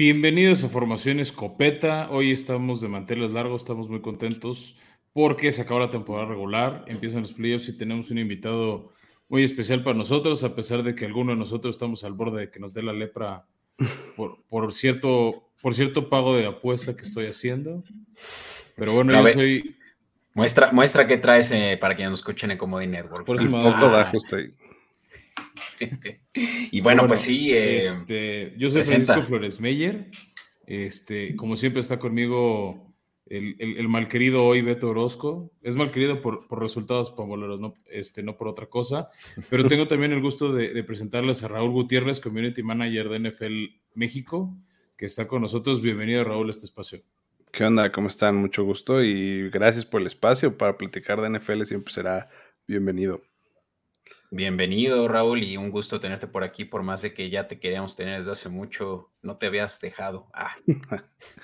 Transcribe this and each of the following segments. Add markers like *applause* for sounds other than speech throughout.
Bienvenidos a Formación Escopeta. Hoy estamos de manteles largos, estamos muy contentos porque se acabó la temporada regular, empiezan los playoffs y tenemos un invitado muy especial para nosotros, a pesar de que algunos de nosotros estamos al borde de que nos dé la lepra por, cierto, por cierto pago de apuesta que estoy haciendo. Pero bueno, yo soy... Muestra, muestra qué traes eh, para que nos escuchen en Comedy Network. Por eso da justo ahí. *laughs* y bueno, pues sí. Eh, este, yo soy Francisco Flores Meyer. Este, como siempre está conmigo el, el, malquerido hoy Beto Orozco. Es malquerido por, por resultados pamboleros, no, este, no por otra cosa. Pero tengo también el gusto de, presentarles a Raúl Gutiérrez, Community Manager de NFL México, que está con nosotros. Bienvenido, Raúl, a este espacio. ¿Qué onda? ¿Cómo están? Mucho gusto y gracias por el espacio para platicar de NFL. Siempre será bienvenido. Bienvenido, Raúl, y un gusto tenerte por aquí, por más de que ya te queríamos tener desde hace mucho, no te habías dejado. Ah,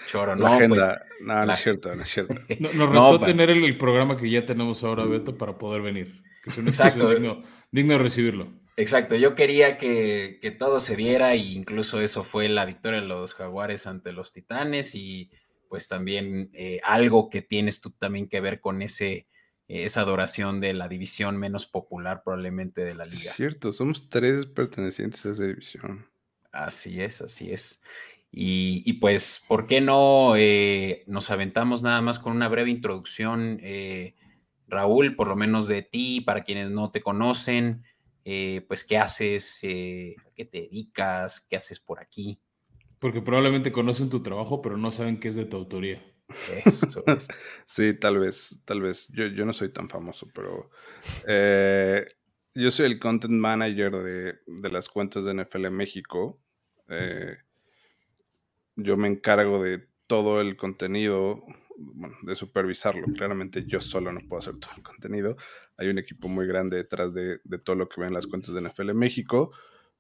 choro, no, pues, no, no es cierto, no es cierto. *laughs* nos restó tener el, programa que ya tenemos ahora, Beto, para poder venir. Que es un Exacto. Digno, digno, de recibirlo. Exacto, yo quería que, que, todo se diera e incluso eso fue la victoria de los jaguares ante los titanes y pues también eh, algo que tienes tú también que ver con ese esa adoración de la división menos popular probablemente de la liga. cierto, somos tres pertenecientes a esa división. Así es, así es. Y, pues, ¿por qué no eh, nos aventamos nada más con una breve introducción, eh, Raúl, por lo menos de ti, para quienes no te conocen, eh, pues qué haces, qué te dedicas, qué haces por aquí? Porque probablemente conocen tu trabajo, pero no saben qué es de tu autoría. Eso *laughs* sí, tal vez, tal vez. Yo, yo no soy tan famoso, pero eh, yo soy el content manager de, las cuentas de NFL México. Eh, yo me encargo de todo el contenido, de supervisarlo. Claramente yo solo no puedo hacer todo el contenido. Hay un equipo muy grande detrás de, todo lo que ven las cuentas de NFL México,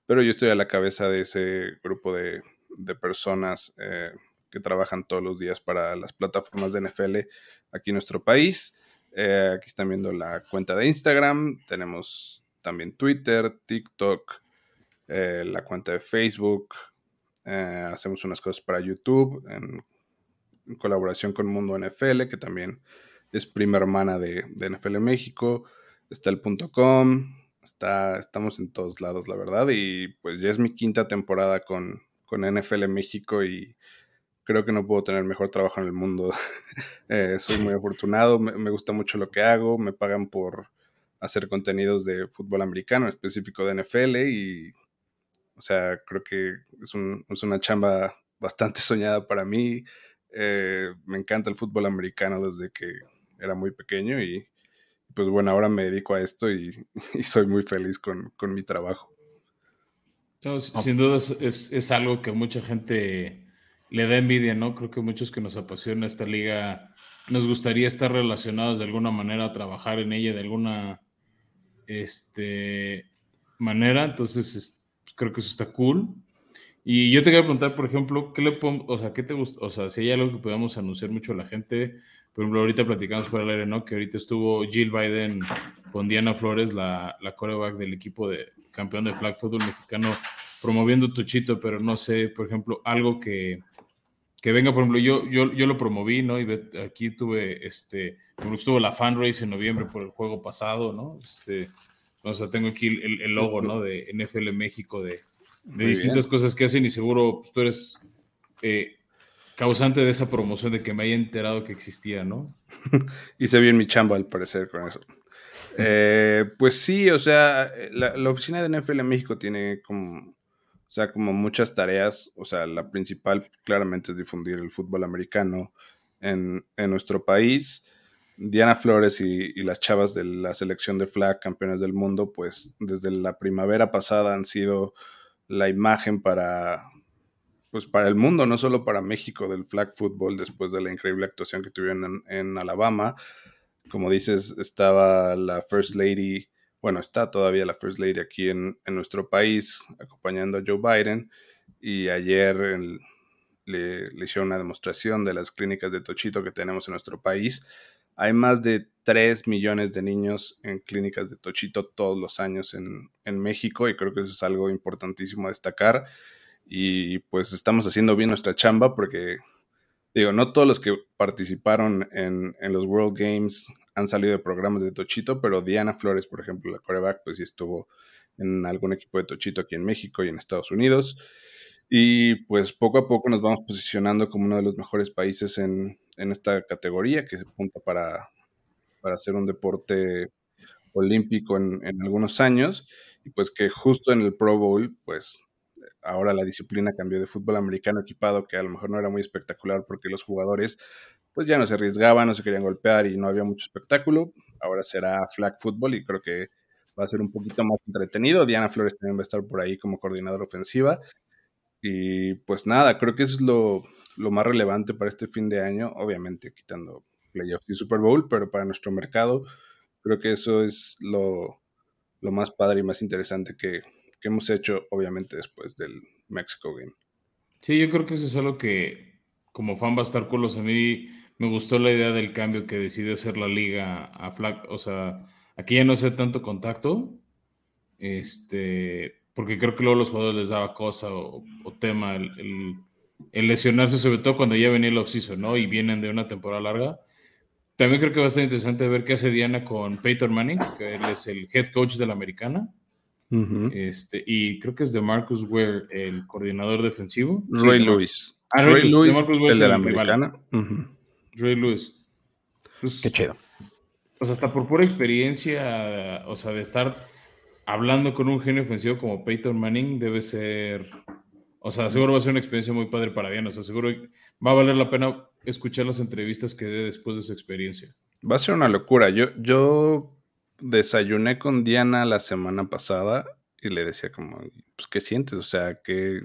pero yo estoy a la cabeza de ese grupo de, personas. Eh, que trabajan todos los días para las plataformas de NFL aquí en nuestro país. Eh, aquí están viendo la cuenta de Instagram, tenemos también Twitter, TikTok, eh, la cuenta de Facebook, eh, hacemos unas cosas para YouTube en, colaboración con Mundo NFL, que también es prima hermana de, NFL México, está el punto .com, está, estamos en todos lados, la verdad, y pues ya es mi quinta temporada con, con NFL México y creo que no puedo tener mejor trabajo en el mundo. *laughs* Eh, soy muy afortunado, me, gusta mucho lo que hago, me pagan por hacer contenidos de fútbol americano, específico de NFL, y, o sea, creo que es, una chamba bastante *laughs* soñada para mí. Eh, me encanta el fútbol americano desde que era muy pequeño y, pues bueno, ahora me dedico a esto y, *laughs* soy muy feliz con, mi trabajo. sin duda es, es algo que mucha gente le da envidia, ¿no? Creo que muchos que nos apasiona esta liga nos gustaría estar relacionados de alguna manera, trabajar en ella de alguna este, manera. Entonces, creo que eso está cool. Y yo te quería preguntar, por ejemplo, ¿qué le pongo, o sea, qué te gusta, o sea, si hay algo que podamos anunciar mucho a la gente, por ejemplo, ahorita platicamos fuera del aire, ¿no? Que ahorita estuvo Jill Biden con Diana Flores, la, la coreback del equipo de campeón de flag football mexicano, promoviendo Tuchito, pero no sé, por ejemplo, algo que, que venga, por ejemplo, yo, yo, yo lo promoví, ¿no? Y aquí tuve, este, estuvo la fanrace en noviembre por el juego pasado, ¿no? Este, o sea, tengo aquí el, logo, ¿no? De NFL México, de, distintas cosas que hacen y seguro pues, tú eres eh, causante de esa promoción, de que me haya enterado que existía, ¿no? *laughs* Hice bien mi chamba al parecer con eso. *laughs* Eh, pues sí, o sea, la, la, oficina de NFL México tiene como o sea, como muchas tareas, o sea, la principal claramente es difundir el fútbol americano en, nuestro país. Diana Flores y, las chavas de la selección de flag, campeones del mundo, pues desde la primavera pasada han sido la imagen para, pues para el mundo, no solo para México del flag football después de la increíble actuación que tuvieron en, en Alabama. Como dices, estaba la First Lady bueno, está todavía la First Lady aquí en, nuestro país acompañando a Joe Biden y ayer le, hicieron una demostración de las clínicas de Tochito que tenemos en nuestro país. Hay más de 3 millones de niños en clínicas de Tochito todos los años en, México y creo que eso es algo importantísimo a destacar. y pues estamos haciendo bien nuestra chamba porque, digo, no todos los que participaron en los World Games han salido de programas de Tochito, pero Diana Flores, por ejemplo, la coreback, pues sí estuvo en algún equipo de Tochito aquí en México y en Estados Unidos. Y pues poco a poco nos vamos posicionando como uno de los mejores países en, en esta categoría que se apunta para, para hacer un deporte olímpico en, en, algunos años. Y pues que justo en el Pro Bowl, pues ahora la disciplina cambió de fútbol americano equipado, que a lo mejor no era muy espectacular porque los jugadores pues ya no se arriesgaban, no se querían golpear y no había mucho espectáculo. Ahora será flag football y creo que va a ser un poquito más entretenido. Diana Flores también va a estar por ahí como coordinadora ofensiva. Y pues nada, creo que eso es lo, lo más relevante para este fin de año, obviamente quitando playoffs y Super Bowl, pero para nuestro mercado creo que eso es lo, lo más padre y más interesante que, que, hemos hecho, obviamente, después del Mexico Game. Sí, yo creo que eso es algo que como fan va a estar culos. A mí me gustó la idea del cambio que decidió hacer la liga a flag, o sea, aquí ya no hace tanto contacto, este, porque creo que luego los jugadores les daba cosa o, o tema el, el, el, lesionarse, sobre todo cuando ya venía el off-season, ¿no? Y vienen de una temporada larga. También creo que va a ser interesante ver qué hace Diana con Peyton Manning, que él es el head coach de la americana. Uh -huh. este, y creo que es de Marcus Ware, el coordinador defensivo. Roy sí, Lewis. Ah, Roy, Roy Lewis, Lewis el, el de la americana. Uh -huh. Ray Lewis. Pues, Qué chido. O sea, hasta por pura experiencia, o sea, de estar hablando con un genio ofensivo como Peyton Manning, debe ser. O sea, seguro va a ser una experiencia muy padre para Diana. O sea, seguro va a valer la pena escuchar las entrevistas que dé después de esa experiencia. Va a ser una locura. Yo, yo desayuné con Diana la semana pasada y le decía como, pues, ¿qué sientes? O sea, que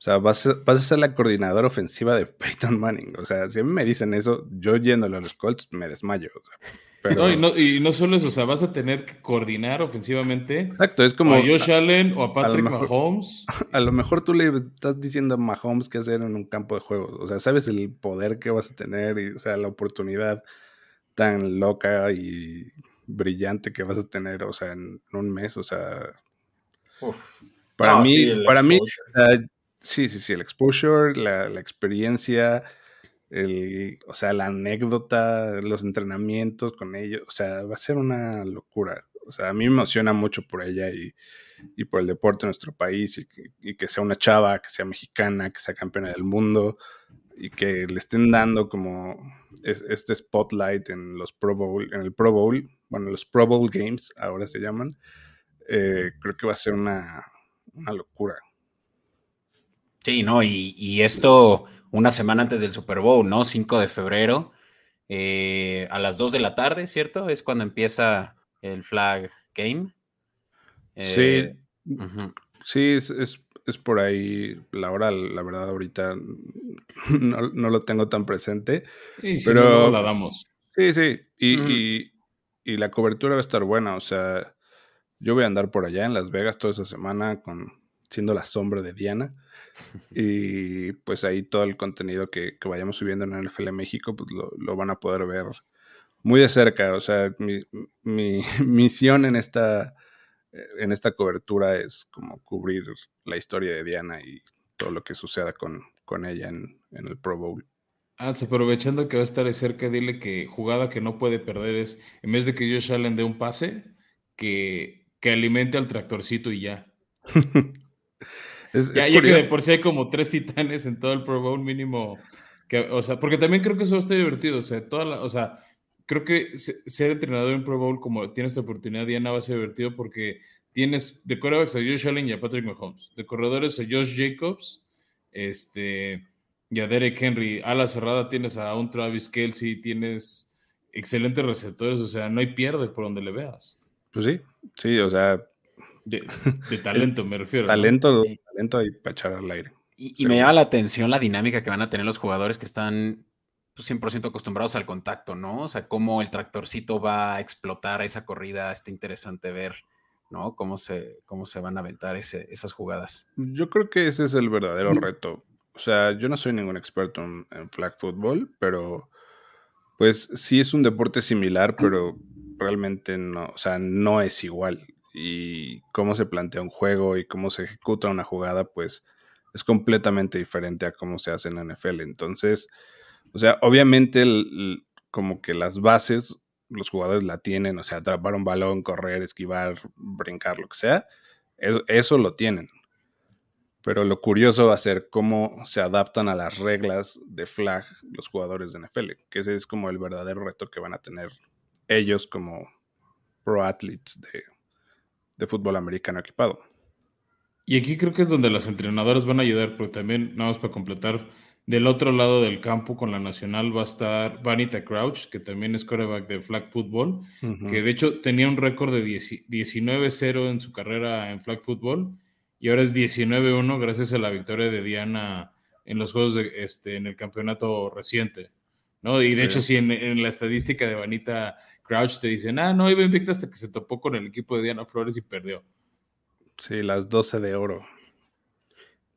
o sea, vas a, vas a, ser la coordinadora ofensiva de *laughs* Peyton Manning. O sea, si a mí me dicen eso, yo yéndole a los Colts me desmayo. O sea, pero... no, y no, y no, solo eso, o sea, vas a tener que coordinar ofensivamente Exacto, es como, a Josh Allen o a Patrick a mejor, Mahomes. *laughs* A lo mejor tú le estás diciendo a Mahomes qué hacer en un campo de juegos. O sea, sabes el poder que vas a tener y, o sea, la oportunidad tan loca y brillante que vas a tener, o sea, en, en un mes. O sea, Uf. para no, mí, sí, para mí, uh, Sí, sí, sí, el exposure, la, la, experiencia, el, o sea, la anécdota, los entrenamientos con ellos, o sea, va a ser una locura. O sea, a mí me emociona mucho por ella y, y por el deporte de nuestro país y que, sea una chava, que sea mexicana, que sea campeona del mundo y que le estén dando como es, este spotlight en los Pro Bowl, en el Pro Bowl, bueno, los Pro Bowl Games ahora se llaman. Eh, creo que va a ser una, una locura. Sí, no, y, y, esto una semana antes del Super Bowl, ¿no? 5 de febrero, eh, a las 2 de la tarde, ¿cierto? Es cuando empieza el flag game. Eh, sí, uh -huh. sí, es, es, es, por ahí la hora, la verdad, ahorita *laughs* no, no lo tengo tan presente. Sí, pero no la damos. Sí, sí, y, uh -huh. y, y la cobertura va a estar buena, o sea, yo voy a andar por allá en Las Vegas toda esa semana con siendo la sombra de Diana. *laughs* Y pues ahí todo el contenido que, que vayamos subiendo en NFL México, pues lo, lo, van a poder ver muy de cerca. O sea, mi, mi *laughs* misión en esta, en esta cobertura es como cubrir la historia de Diana y todo lo que suceda con, con ella en, en el Pro Bowl. Ah, aprovechando que va a estar de cerca, dile que jugada que no puede perder es, en vez de que Josh Allen dé un pase, que, que alimente al tractorcito y ya. *laughs* Es, ya, es ya que de por sí hay como tres titanes en todo el Pro Bowl mínimo. Que, o sea, porque también creo que eso está divertido. O sea, toda la, o sea, creo que ser entrenador en Pro Bowl, como tienes esta oportunidad, Diana, va a ser divertido porque tienes de quarterbacks a Josh Allen y a Patrick Mahomes, de corredores a Josh Jacobs, este, y a Derek Henry. A la cerrada tienes a un Travis Kelsey, tienes excelentes receptores, o sea, no hay pierde por donde le veas. Pues sí, sí, o sea, de, de, *laughs* talento, me refiero. Talento, ¿no? talento y para echar al aire. Y, y, me llama la atención la dinámica que van a tener los jugadores que están 100% pues, acostumbrados al contacto, ¿no? O sea, cómo el tractorcito va a explotar esa corrida. Está interesante ver, ¿no? Cómo se, cómo se van a aventar ese, esas jugadas. Yo creo que ese es el verdadero reto. O sea, yo no soy ningún experto en, en flag football, pero pues sí es un deporte similar, pero realmente no, o sea, no es igual y cómo se plantea un juego y cómo se ejecuta una jugada, pues es completamente diferente a cómo se hace en la NFL. Entonces, o sea, obviamente como que las bases los jugadores la tienen, o sea, atrapar un balón, correr, esquivar, brincar, lo que sea, eso, lo tienen. Pero lo curioso va a ser cómo se adaptan a las reglas de flag los jugadores de NFL, que ese es como el verdadero reto que van a tener ellos como pro athletes de, de fútbol americano equipado. Y aquí creo que es donde los entrenadores van a ayudar, porque también, nada más para completar, del otro lado del campo con la Nacional va a estar Vanita Crouch, que también es quarterback de flag football, que de hecho tenía un récord de 19-0 en su carrera en flag football y ahora es 19-1 gracias a la victoria de Diana en los juegos de, este, en el campeonato reciente. ¿No? Y de hecho, si en, la estadística de Vanita Crouch te dicen, ah, no, iba invicto hasta que se topó con el equipo de Diana Flores y perdió. Sí, las 12 de oro.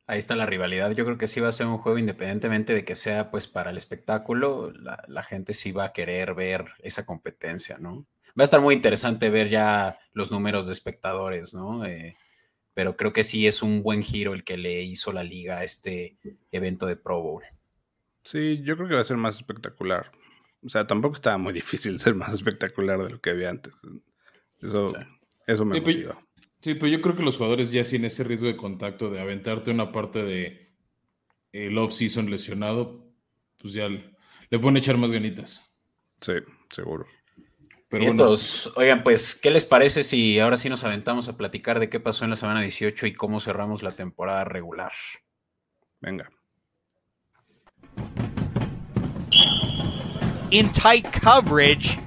Ahí está la rivalidad. Yo creo que sí va a ser un juego independientemente de que sea pues para el espectáculo, la, gente sí va a querer ver esa competencia, ¿no? Va a estar muy interesante ver ya los números de espectadores, ¿no? Eh, pero creo que sí es un buen giro el que le hizo la liga a este evento de Pro Bowl. Sí, yo creo que va a ser más espectacular. O sea, tampoco estaba muy *laughs* difícil ser más espectacular de lo que había antes. Eso, eso me pues, motiva. Sí, pero yo creo que los jugadores ya sin ese riesgo de contacto, de aventarte una parte de el off-season lesionado, pues ya le, pueden echar más ganitas. Sí, seguro. Pero entonces, oigan, pues, ¿qué les parece si ahora sí nos aventamos a platicar de qué pasó en la semana 18 y cómo cerramos la temporada regular? Venga. In tight coverage.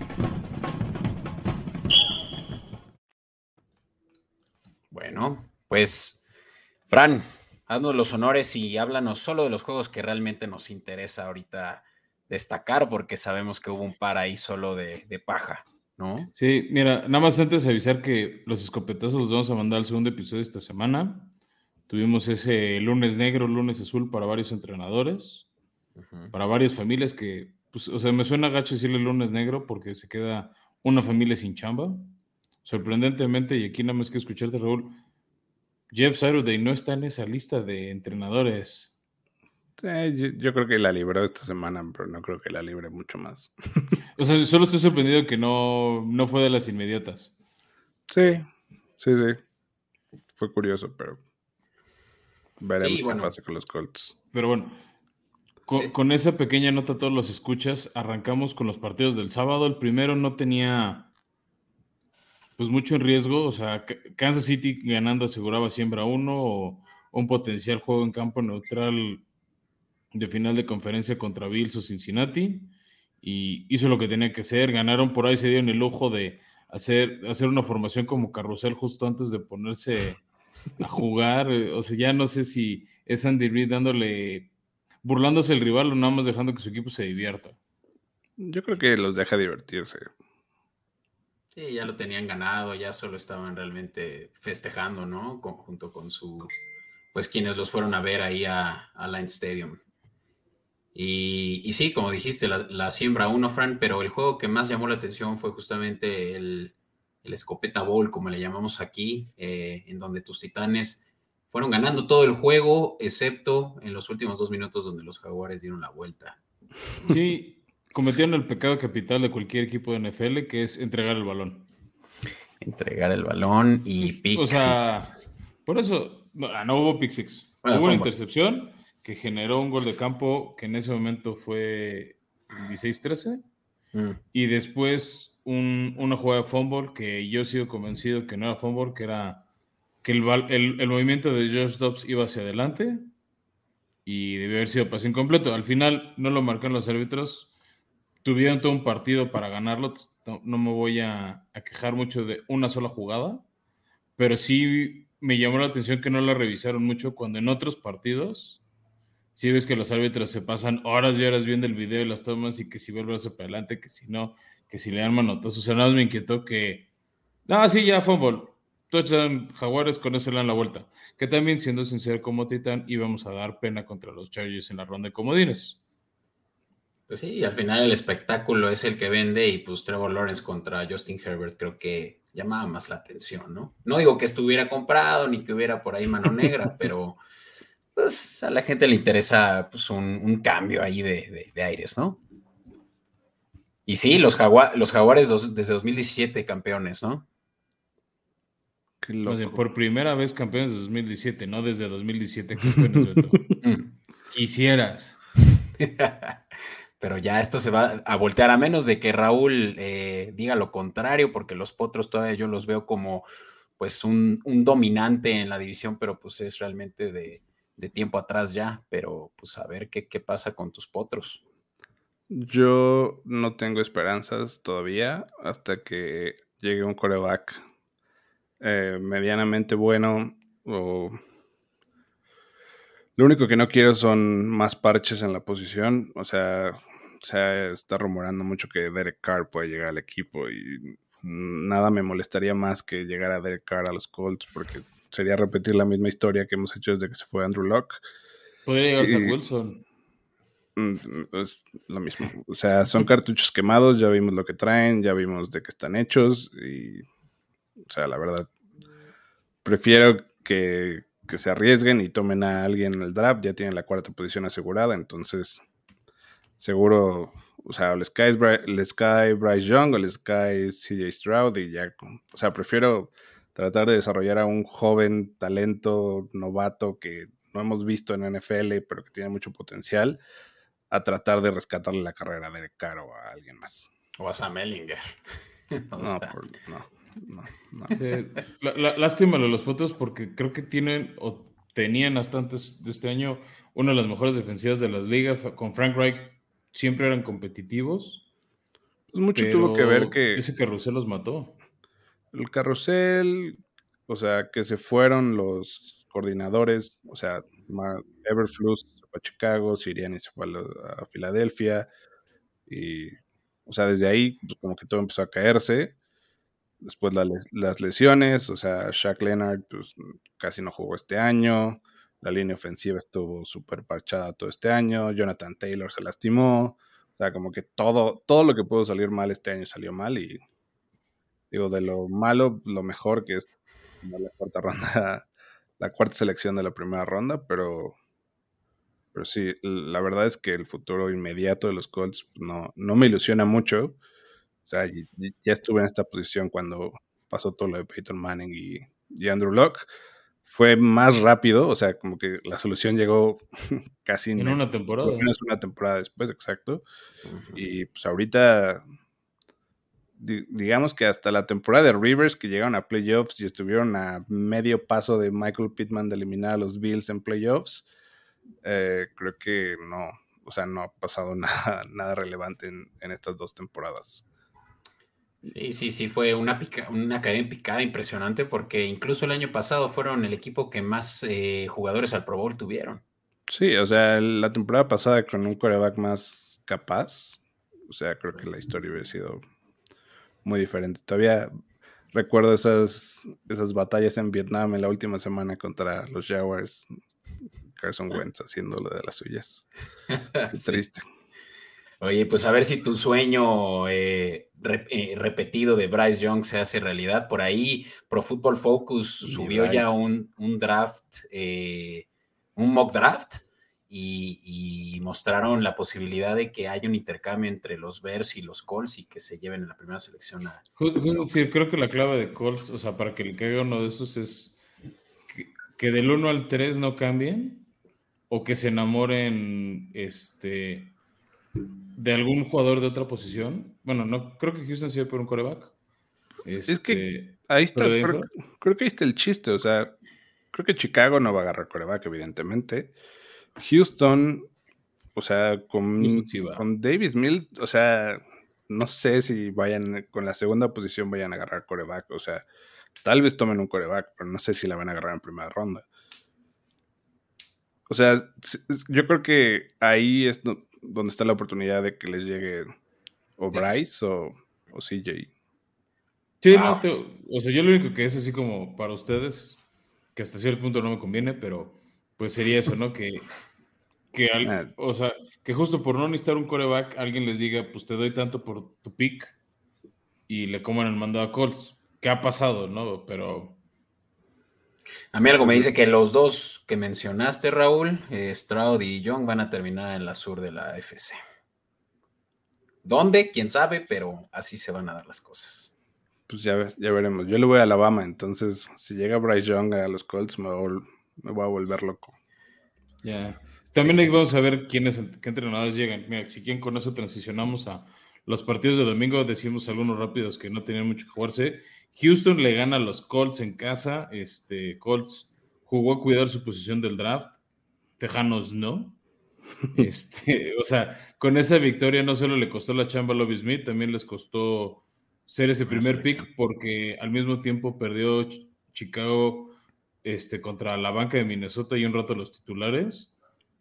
Bueno, pues, Fran, haznos los honores y háblanos solo de los juegos que realmente nos interesa ahorita destacar, porque sabemos que hubo un par ahí solo de, paja, ¿no? Sí, mira, nada más antes de avisar que los escopetazos los vamos a mandar al segundo episodio esta semana. Tuvimos ese lunes negro, lunes azul para varios entrenadores, para varias familias que, pues, o sea, me suena gacho decirle lunes negro porque se queda una familia sin chamba sorprendentemente, y aquí nada más que escucharte, Raúl, Jeff Saturday no está en esa lista de entrenadores. yo, creo que la libró esta semana, pero no creo que la libre mucho más. o sea, solo estoy sorprendido que no, no fue de las inmediatas. Sí, sí, sí. Fue curioso, pero veremos qué pasa con los Colts. Pero bueno, con, eh. con, esa pequeña nota todos los escuchas, arrancamos con los partidos del sábado. El primero no tenía pues mucho en riesgo. O sea, Kansas City ganando aseguraba siembra uno o un potencial juego en campo neutral de final de conferencia contra Bills o Cincinnati. Y hizo lo que tenía que hacer. Ganaron por ahí, se dieron el lujo de hacer, hacer una formación como carrusel justo antes de ponerse a jugar. O sea, ya no sé si es Andy Reid dándole, burlándose el rival o nada más dejando que su equipo se divierta. Yo creo que los deja divertirse. Sí, ya lo tenían ganado, ya solo estaban realmente festejando, ¿no? junto con su, pues quienes los fueron a ver ahí a, a Line Stadium. Y, sí, como dijiste, la, siembra uno, Fran, pero el juego que más llamó la atención fue justamente el, el Escopeta Bowl, como le llamamos aquí, eh, en donde tus titanes fueron ganando todo el juego, excepto en los últimos dos minutos donde los jaguares dieron la vuelta. Sí, cometieron el pecado capital de cualquier equipo de NFL, que es entregar el balón. Entregar el balón y pick O sea, por eso no, ah, hubo pick six. hubo una intercepción que generó un gol de campo que en ese momento fue 16-13. Mm. Y después una jugada de fumble que yo sigo convencido que no era fumble, que era que el, el movimiento de Josh Dobbs iba hacia adelante y debió haber sido pase incompleto. Al final no lo marcaron los árbitros tuvieron todo un partido para ganarlo. No, me voy a, quejar mucho de una sola jugada, pero sí me llamó la atención que no la revisaron mucho cuando en otros partidos, si ves que los árbitros se pasan horas y horas viendo el video y las tomas y que si vuelve hacia para adelante, que si no, que si le dan manotazos. O sea, nada más me inquietó que, ah, sí, ya, fútbol. Touchdown Jaguares, con eso le dan la vuelta. Que también, siendo sincero como Titán, íbamos a dar pena contra los Chargers en la ronda de comodines. Pues sí, al final el espectáculo es el que vende y pues Trevor Lawrence contra Justin Herbert creo que llamaba más la atención, ¿no? No digo que estuviera comprado ni que hubiera por ahí mano negra, *laughs* pero pues a la gente le interesa pues, un, cambio ahí de, aires, ¿no? Y sí, los, los Jaguares desde 2017 campeones, ¿no? Por primera vez campeones de 2017, no desde 2017 campeones. Mm. *laughs* Quisieras. *laughs* Pero ya esto se va a voltear a menos de que Raúl eh, diga lo contrario, porque los potros todavía yo los veo como pues un, dominante en la división, pero pues es realmente de, tiempo atrás ya. Pero pues a ver qué, qué pasa con tus potros. Yo no tengo esperanzas todavía hasta que llegue un coreback eh, medianamente bueno o... Lo único que no quiero son más parches en la posición. O sea, se está rumorando mucho que Derek Carr puede llegar al equipo y nada me molestaría más que llegar a Derek Carr a los Colts porque sería repetir la misma historia que hemos hecho desde que se fue Andrew Locke. Podría llegar a Wilson. Mm, es lo mismo. O sea, son cartuchos quemados, ya vimos lo que traen, ya vimos de qué están hechos y, o sea, la verdad, prefiero que, que se arriesguen y tomen a alguien en el draft, ya tienen la cuarta posición asegurada, entonces seguro, o sea, les cae, les cae Bryce Young o les cae CJ Stroud y ya, o sea, prefiero tratar de desarrollar a un joven talento novato que no hemos visto en NFL, pero que tiene mucho potencial, a tratar de rescatarle la carrera de Caro a alguien más. O a Sam Ellinger. *laughs* no, no, no, lástima de los fotos porque creo que tienen o tenían hasta antes de este año una de las mejores defensivas de las ligas. Con Frank Reich siempre eran competitivos. Pues mucho tuvo que ver que. Ese carrusel los mató. El carrusel, o sea, que se fueron los coordinadores, o sea, Everflux se fue a Chicago, Siriani se fue a, Filadelfia, y, o sea, desde ahí, pues, como que todo empezó a caerse. Después las lesiones, o sea, Shaq Leonard pues, casi no jugó este año. La línea ofensiva estuvo súper parchada todo este año. Jonathan Taylor se lastimó. O sea, como que todo, todo lo que pudo salir mal este año salió mal. Y digo, de lo malo, lo mejor que es la cuarta *laughs* ronda, la cuarta selección de la primera ronda, pero, pero sí, la verdad es que el futuro inmediato de los Colts no, no me ilusiona mucho. O sea, ya estuve en esta posición cuando pasó todo lo de Peyton Manning y, y Andrew Locke fue más rápido, o sea, como que la solución llegó *laughs* casi en una temporada. Menos una temporada después, exacto. Y pues ahorita, digamos que hasta la temporada de Rivers, que llegaron a playoffs y estuvieron a medio paso de Michael Pittman de eliminar a los Bills en playoffs, eh, creo que no, o sea, no ha pasado *laughs* nada, nada relevante en, en estas dos temporadas. Sí, sí, sí, fue una, una cadena picada impresionante porque incluso el año pasado fueron el equipo que más eh, jugadores al Pro Bowl tuvieron. Sí, o sea, la temporada pasada con un coreback más capaz, o sea, creo que la historia hubiera sido muy diferente. Todavía recuerdo esas, esas batallas en Vietnam en la última semana contra los Jaguars, Carson *laughs* Wentz haciendo lo de las suyas. *laughs* Qué triste. Oye, pues a ver si tu sueño eh, eh, repetido de Bryce Young se hace realidad. Por ahí Pro Football Focus subió ya un, draft, eh, un mock draft, y, mostraron la posibilidad de que haya un intercambio entre los Bears y los Colts y que se lleven en la primera selección a... Sí, creo que la clave de Colts, o sea, para que le caiga uno de esos es que, que del 1 al 3 no cambien o que se enamoren este de algún jugador de otra posición. Bueno, no creo que Houston sea por un coreback. es que este, ahí está, creo, que ahí está el chiste. O sea, creo que Chicago no va a agarrar coreback, evidentemente. Houston, o sea, con, con Davis Mills, o sea, no sé si vayan con la segunda posición vayan a agarrar coreback. O sea, tal vez tomen un coreback, pero no sé si la van a agarrar en primera ronda. O sea, yo creo que ahí es donde está la oportunidad de que les llegue o Bryce o, o, CJ. Sí, no, o sea, yo lo único que es así como para ustedes, que hasta cierto punto no me conviene, pero pues sería eso, ¿no? Que, que ah. o sea, que justo por no necesitar un coreback, alguien les diga, pues te doy tanto por tu pick y le coman el mando a Colts. ¿Qué ha pasado, no? Pero A mí algo me dice que los dos que mencionaste, Raúl, eh, Stroud y Young, van a terminar en la sur de la FC. ¿Dónde? Quién sabe, pero así se van a dar las cosas. Pues ya, ya veremos. Yo le voy a Alabama, entonces si llega Bryce Young a los Colts me voy, me voy a volver loco. Ya. También ahí vamos a ver quiénes, qué entrenadores llegan. Mira, si quieren con eso transicionamos a los partidos de domingo, decimos algunos rápidos que no tenían mucho que jugarse. Houston le gana a los Colts en casa. Este, Colts jugó a cuidar su posición del draft. Tejanos no. *laughs* Este, o sea, con esa victoria no solo le costó la chamba a Lobby Smith, también les costó ser ese primer pick porque al mismo tiempo perdió Chicago este, contra la banca de Minnesota y un rato los titulares.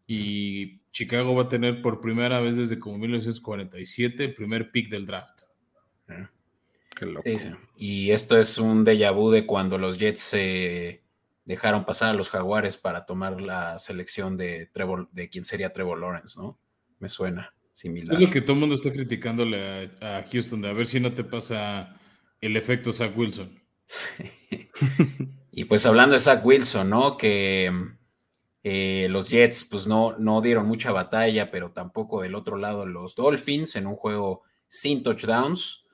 Y Chicago va a tener por primera vez desde como 1947 el primer pick del draft. Ah, qué loco. Y esto es un déjà vu de cuando los Jets se dejaron pasar a los Jaguares para tomar la selección de Trevor, de quién sería Trevor Lawrence, ¿no? Me suena similar. Es lo que todo el mundo está criticándole a, a Houston, de a ver si no te pasa el efecto Zach Wilson. *laughs* y pues hablando de Zach Wilson, ¿no? Que eh, los Jets, pues no, no dieron mucha batalla, pero tampoco del otro lado los Dolphins en un juego sin touchdowns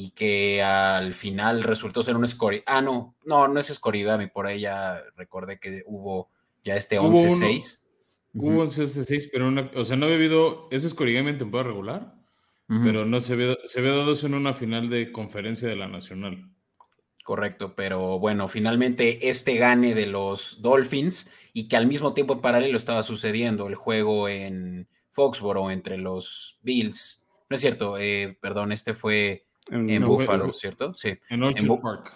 y que al final resultó ser un score. Ah, no, no, no es scorigami, por ahí ya recordé que hubo ya este 11-6. Hubo 11-6, pero una, o sea, no había habido ese scorigami en temporada regular, pero no se había, se había dado eso en una final de conferencia de la Nacional. Correcto, pero bueno, finalmente este gane de los Dolphins y que al mismo tiempo en paralelo estaba sucediendo el juego en Foxboro entre los Bills. No es cierto, eh, perdón, este fue en, Buffalo, ¿cierto? Sí. En Orchard Park.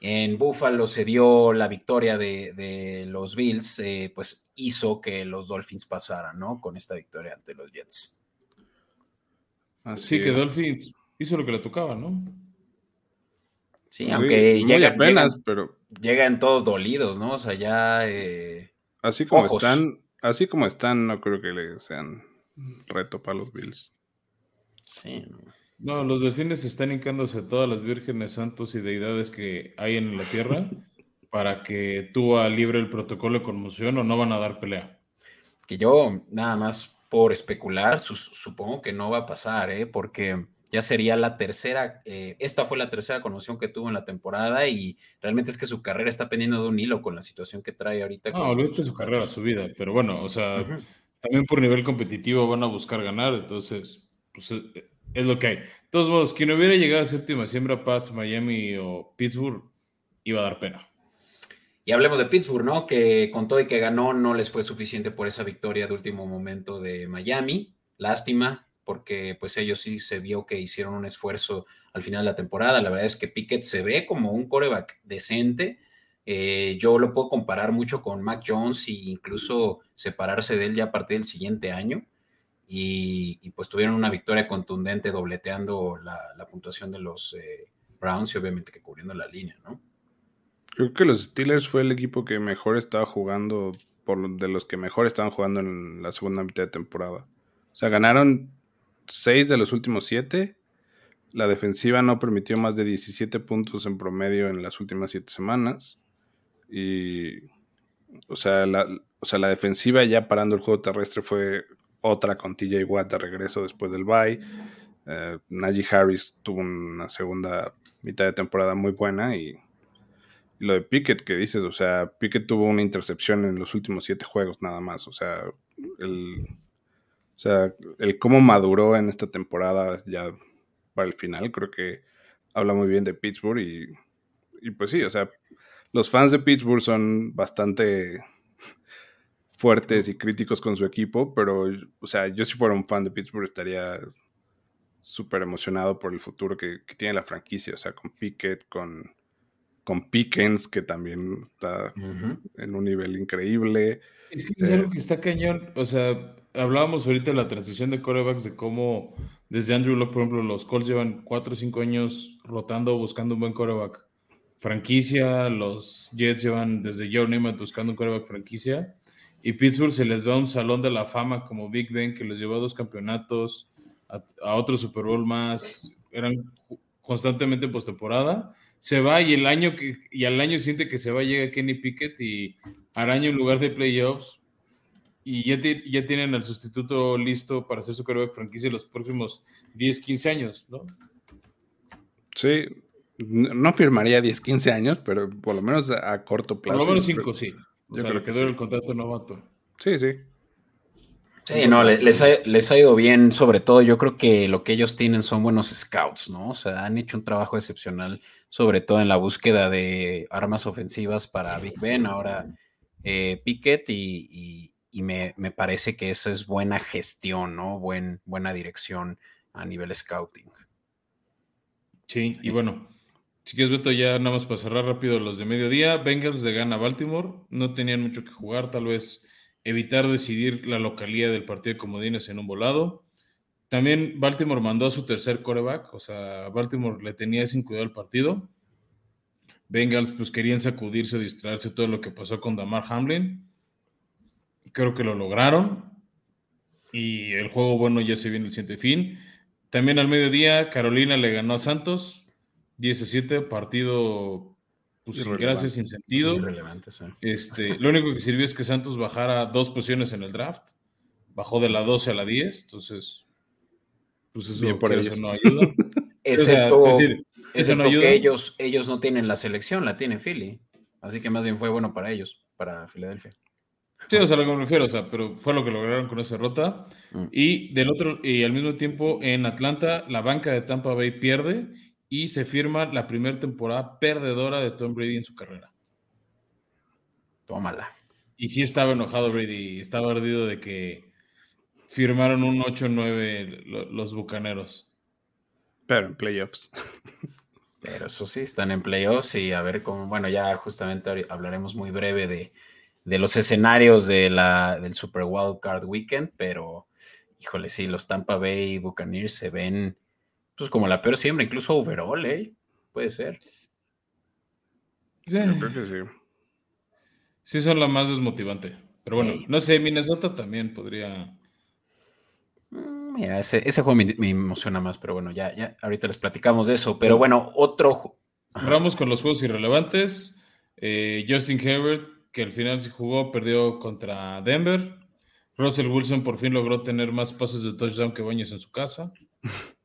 En Buffalo se dio la victoria de, los Bills, eh, pues hizo que los Dolphins pasaran, ¿no? Con esta victoria ante los Jets. Así que Dolphins hizo lo que le tocaba, ¿no? Sí, aunque llega, apenas, pero llegan todos dolidos, ¿no? O sea, ya eh, Así como están, así como están, no creo que le sean reto para los Bills. Sí. No, los delfines están hincándose a todas las vírgenes, santos y deidades que hay en la tierra *laughs* para que tú libre el protocolo de conmoción o no van a dar pelea. Que yo, nada más por especular, supongo que no va a pasar, ¿eh? Porque ya sería la tercera, eh, esta fue la tercera conmoción que tuvo en la temporada y realmente es que su carrera está pendiendo de un hilo con la situación que trae ahorita. No, olvídate su carrera, su vida, pero bueno, o sea, también por nivel competitivo van a buscar ganar, entonces, pues eh, es lo que hay. De todos modos, quien hubiera llegado a séptima siembra, Pats, Miami o Pittsburgh, iba a dar pena. Y hablemos de Pittsburgh, ¿no? Que con todo y que ganó, no les fue suficiente por esa victoria de último momento de Miami. Lástima, porque pues ellos sí se vio que hicieron un esfuerzo al final de la temporada. La verdad es que Pickett se ve como un coreback decente. Eh, yo lo puedo comparar mucho con Mac Jones e incluso separarse de él ya a partir del siguiente año. Y, pues tuvieron una victoria contundente dobleteando la, puntuación de los eh, Browns y obviamente que cubriendo la línea, ¿no? Creo que los Steelers fue el equipo que mejor estaba jugando, por de los que mejor estaban jugando en la segunda mitad de temporada. O sea, ganaron seis de los últimos siete. La defensiva no permitió más de 17 puntos en promedio en las últimas siete semanas. Y, o sea, la, o sea, la defensiva ya parando el juego terrestre fue otra con TJ Watt de regreso después del bye. Eh, Najee Harris tuvo una segunda mitad de temporada muy buena y, y, lo de Pickett que dices, o sea, Pickett tuvo una intercepción en los últimos siete juegos nada más, o sea, el, o sea, el cómo maduró en esta temporada ya para el final, creo que habla muy bien de Pittsburgh y, y pues sí, o sea, los fans de Pittsburgh son bastante fuertes y críticos con su equipo, pero, o sea, yo si fuera un fan de Pittsburgh estaría súper emocionado por el futuro que, tiene la franquicia, o sea, con Pickett, con, con Pickens, que también está en un nivel increíble. Es que es algo que está cañón, o sea, hablábamos ahorita de la transición de corebacks, de cómo desde Andrew Locke, por ejemplo, los Colts llevan 4 o 5 años rotando, buscando un buen coreback franquicia, los Jets llevan desde Joe Namath buscando un coreback franquicia, y Pittsburgh se les va a un salón de la fama como Big Ben, que les llevó a dos campeonatos, a, otro Super Bowl más, eran constantemente en postemporada, se va y el año que, y al año siente que se va, llega Kenny Pickett y araña en lugar de playoffs y ya, ya tienen al sustituto listo para hacer su carrera de franquicia los próximos 10, 15 años, ¿no? Sí, no firmaría 10, 15 años, pero por lo menos a, corto plazo. Por lo menos 5, sí. O sea, lo que dura el contrato novato. Sí, sí. Sí, no, les ha, les ha, ido bien, sobre todo yo creo que lo que ellos tienen son buenos scouts, ¿no? O sea, han hecho un trabajo excepcional, sobre todo en la búsqueda de armas ofensivas para Big Ben, ahora eh, Pickett, y, me, parece que eso es buena gestión, ¿no? Buen, buena dirección a nivel scouting. Sí, y bueno, si quieres, Beto, ya nada más para cerrar rápido los de mediodía, Bengals de gana Baltimore, no tenían mucho que jugar, tal vez evitar decidir la localidad del partido de comodines en un volado. También Baltimore mandó a su tercer coreback, o sea, Baltimore le tenía sin cuidado el partido. Bengals pues querían sacudirse distraerse todo lo que pasó con Damar Hamlin. Creo que lo lograron. Y el juego bueno ya se viene el siguiente fin. También al mediodía Carolina le ganó a Santos 17, partido pues, sin gracias, sin sentido. Este, lo único que sirvió es que Santos bajara dos posiciones en el draft. Bajó de la 12 a la 10, entonces, pues eso, por eso no ayuda. *laughs* Excepto, eso no ayuda. que ellos, ellos no tienen la selección, la tiene Philly. Así que más bien fue bueno para ellos, para Filadelfia. Sí, o sea, lo que me refiero, o sea, pero fue lo que lograron con esa rota. Mm. Y del otro, y al mismo tiempo en Atlanta, la banca de Tampa Bay pierde y se firma la primera temporada perdedora de Tom Brady en su carrera. Tómala. Y sí estaba enojado Brady, estaba ardido de que firmaron un 8-9 los Bucaneros. Pero en playoffs. Pero eso sí, están en playoffs y a ver cómo, bueno, ya justamente hablaremos muy breve de, de los escenarios de la, del Super Wild Card Weekend, pero híjole, sí, los Tampa Bay Buccaneers se ven pues como la peor siembra, incluso overall, ¿eh? Puede ser. Yo creo que sí. Sí, son la más desmotivante. Pero bueno, no sé, Minnesota también podría. Mm, mira, ese, ese juego me, emociona más, pero bueno, ya, ya ahorita les platicamos de eso. Pero bueno, otro. Cerramos con los juegos irrelevantes. Eh, Justin Herbert, que al final se jugó, perdió contra Denver. Russell Wilson por fin logró tener más pases de touchdown que Baños en su casa. *laughs*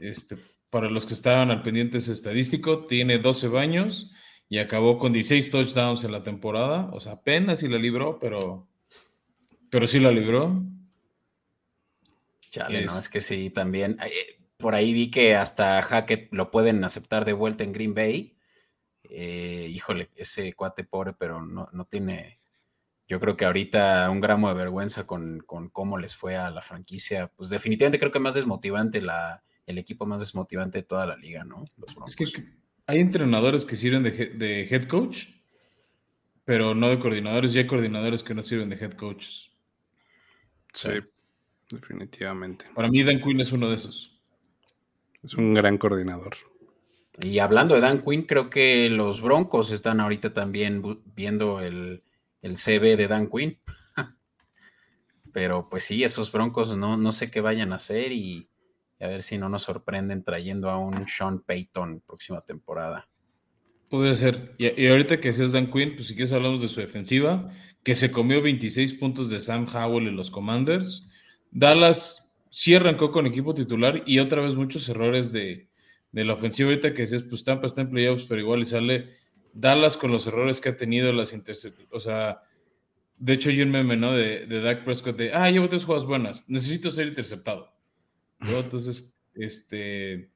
Este, para los que estaban al pendiente estadístico, tiene 12 baños y acabó con 16 touchdowns en la temporada. O sea, apenas si la libró, pero, pero sí la libró. Chale, no, es que sí, también. Eh, por ahí vi que hasta Hackett lo pueden aceptar de vuelta en Green Bay. Eh, híjole, ese cuate pobre, pero no, no, tiene, yo creo que ahorita un gramo de vergüenza con, con, cómo les fue a la franquicia. Pues definitivamente creo que más desmotivante la, el equipo más desmotivante de toda la liga, ¿no? es que hay entrenadores que sirven de, head coach, pero no de coordinadores, y hay coordinadores que no sirven de head coaches. Sí, definitivamente. Para mí Dan Quinn es uno de esos. Es un gran coordinador. Y hablando de Dan Quinn, creo que los Broncos están ahorita también viendo el, el CV de Dan Quinn. *laughs* Pero pues sí, esos Broncos no, no sé qué vayan a hacer y y a ver si no nos sorprenden trayendo a un Sean Payton próxima temporada. Podría ser. Y, ahorita que seas Dan Quinn, pues si quieres hablamos de su defensiva, que se comió 26 puntos de Sam Howell en los Commanders. Dallas sí arrancó con equipo titular y otra vez muchos errores de, la ofensiva. Ahorita que decías, pues Tampa está en playoffs, pero igual y sale Dallas con los errores que ha tenido las intercepciones. O sea, de hecho hay un meme, ¿no? De, de Dak Prescott de, ah, llevo tres jugadas buenas, necesito ser interceptado. Entonces, este...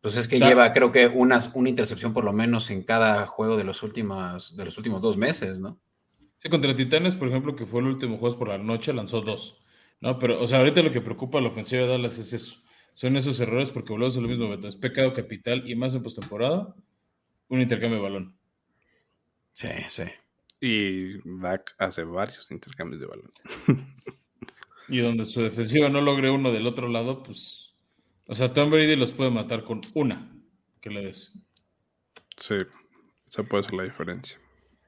Pues es que lleva, creo que una, una intercepción por lo menos en cada juego de los, últimos, de los últimos dos meses, ¿no? Sí, contra Titanes, por ejemplo, que fue el último juego por la noche, lanzó dos. ¿no? Pero, o sea, ahorita lo que preocupa a la ofensiva de Dallas es eso. Son esos errores porque volvemos a lo mismo, Beto. Es pecado capital y más en postemporada, un intercambio de balón. Sí, sí. Y Dak hace varios intercambios de balón. *laughs* Y donde su defensiva no logre uno del otro lado, pues. O sea, Tom Brady los puede matar con una que le des. Sí, esa puede ser la diferencia.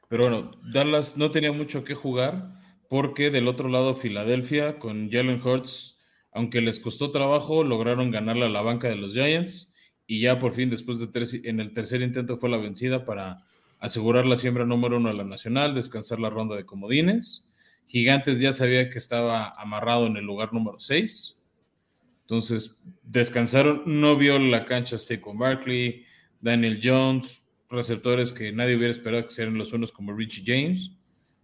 Pero bueno, Dallas no tenía mucho que jugar porque del otro lado Filadelfia con Jalen Hurts, aunque les costó trabajo, lograron ganarle a la banca de los Giants y ya por fin, después de tres, en el tercer intento fue la vencida para asegurar la siembra número uno a la nacional, descansar la ronda de comodines. Gigantes ya sabía que estaba amarrado en el lugar número 6. Entonces descansaron, no vio la cancha Saquon Barkley, Daniel Jones, receptores que nadie hubiera esperado que sean los unos como Richie James,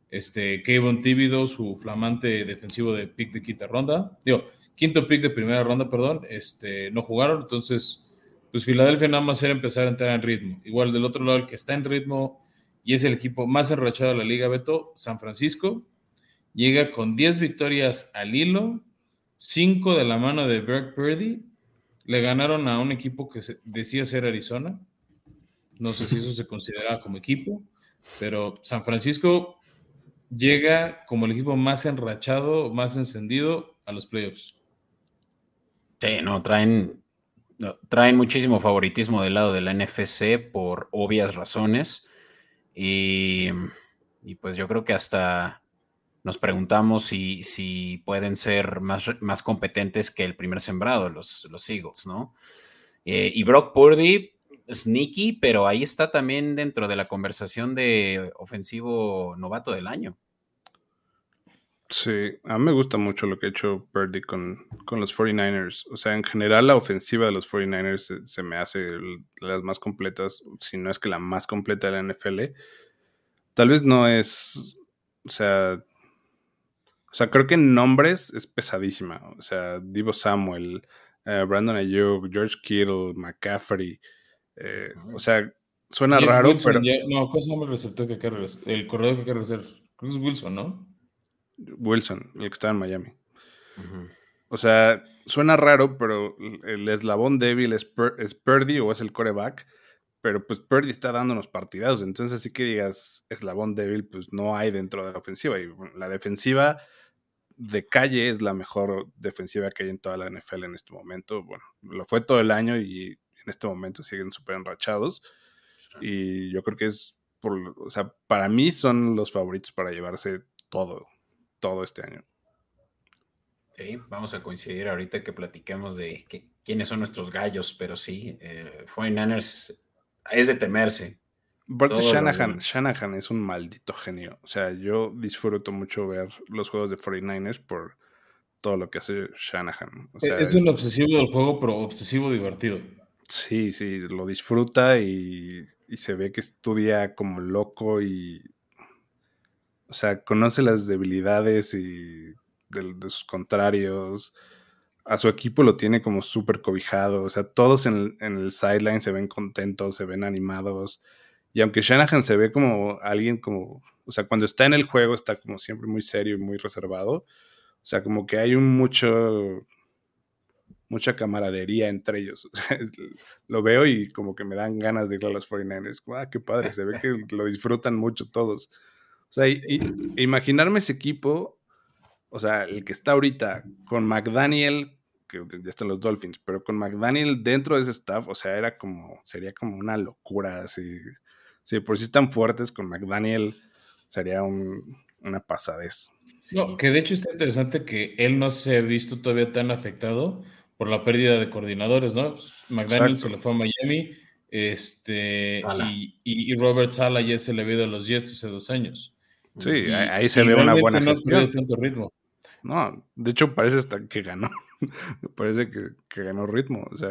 este, Kevin Tíbido, su flamante defensivo de pick de quinta ronda, digo, quinto pick de primera ronda, perdón, este, no jugaron, entonces pues Filadelfia nada más era empezar a entrar en ritmo. Igual del otro lado, el que está en ritmo y es el equipo más enrachado de la liga, Beto, San Francisco, llega con 10 victorias al hilo, 5 de la mano de Berg Purdy, le ganaron a un equipo que decía ser Arizona, no sé si eso se considera como equipo, pero San Francisco llega como el equipo más enrachado, más encendido a los playoffs. Sí, no, traen, traen muchísimo favoritismo del lado de la NFC por obvias razones. Y, pues yo creo que hasta nos preguntamos si, si pueden ser más, más, competentes que el primer sembrado, los, los Eagles, ¿no? Eh, y Brock Purdy, sneaky, pero ahí está también dentro de la conversación de ofensivo novato del año. Sí, a mí me gusta mucho lo que ha hecho Purdy con, con, los 49ers. O sea, en general la ofensiva de los 49ers se, me hace las más completas, si no es que la más completa de la NFL. Tal vez no es, o sea, o sea, creo que en nombres es pesadísima. O sea, Divo Samuel, eh, Brandon Ayuk, George Kittle, McCaffrey. Eh, o sea, suena raro, pero... no, ¿cómo se llama el receptor que quiere El corredor que quiere hacer. Creo que es Wilson, ¿no? Wilson, el que está en Miami. O sea, suena raro, pero el eslabón débil es, es Purdy o es el coreback. Pero pues Purdy está dándonos partidados. Entonces, así que digas eslabón débil, pues no hay dentro de la ofensiva. Y la defensiva de calle es la mejor defensiva que hay en toda la NFL en este momento. Bueno, lo fue todo el año y en este momento siguen súper enrachados. Y yo creo que es, por, o sea, para mí son los favoritos para llevarse todo todo este año. Sí, vamos a coincidir ahorita que platiquemos de quiénes son nuestros gallos, pero sí, eh, 49 es de temerse. Shanahan, Shanahan es un maldito genio. O sea, yo disfruto mucho ver los juegos de 49ers por todo lo que hace Shanahan. es, un obsesivo del juego, pero obsesivo divertido. Sí, sí, lo disfruta y, y se ve que estudia como loco y o sea, conoce las debilidades y de, sus contrarios. A su equipo lo tiene como súper cobijado. O sea, todos en, el sideline se ven contentos, se ven animados. Y aunque Shanahan se ve como alguien como, o sea, cuando está en el juego está como siempre muy serio y muy reservado. O sea, como que hay un mucho, mucha camaradería entre ellos. *laughs* lo veo y como que me dan ganas de ir a los 49ers. Ah, qué padre, se ve que lo disfrutan mucho todos. O sea, imaginarme ese equipo, o sea, el que está ahorita con McDaniel, que ya están los Dolphins, pero con McDaniel dentro de ese staff, o sea, era como, sería como una locura. Si, si por si están fuertes con McDaniel, sería una pasadez. No, que de hecho está interesante que él no se ha visto todavía tan afectado por la pérdida de coordinadores, ¿no? McDaniel se le fue a Miami, este, y, y, Robert Sala ya se le ha ido a los Jets hace dos años. Sí, ahí se ve una buena no gestión. Tanto ritmo. No, de hecho parece hasta que ganó. *laughs* parece que, ganó ritmo. O sea,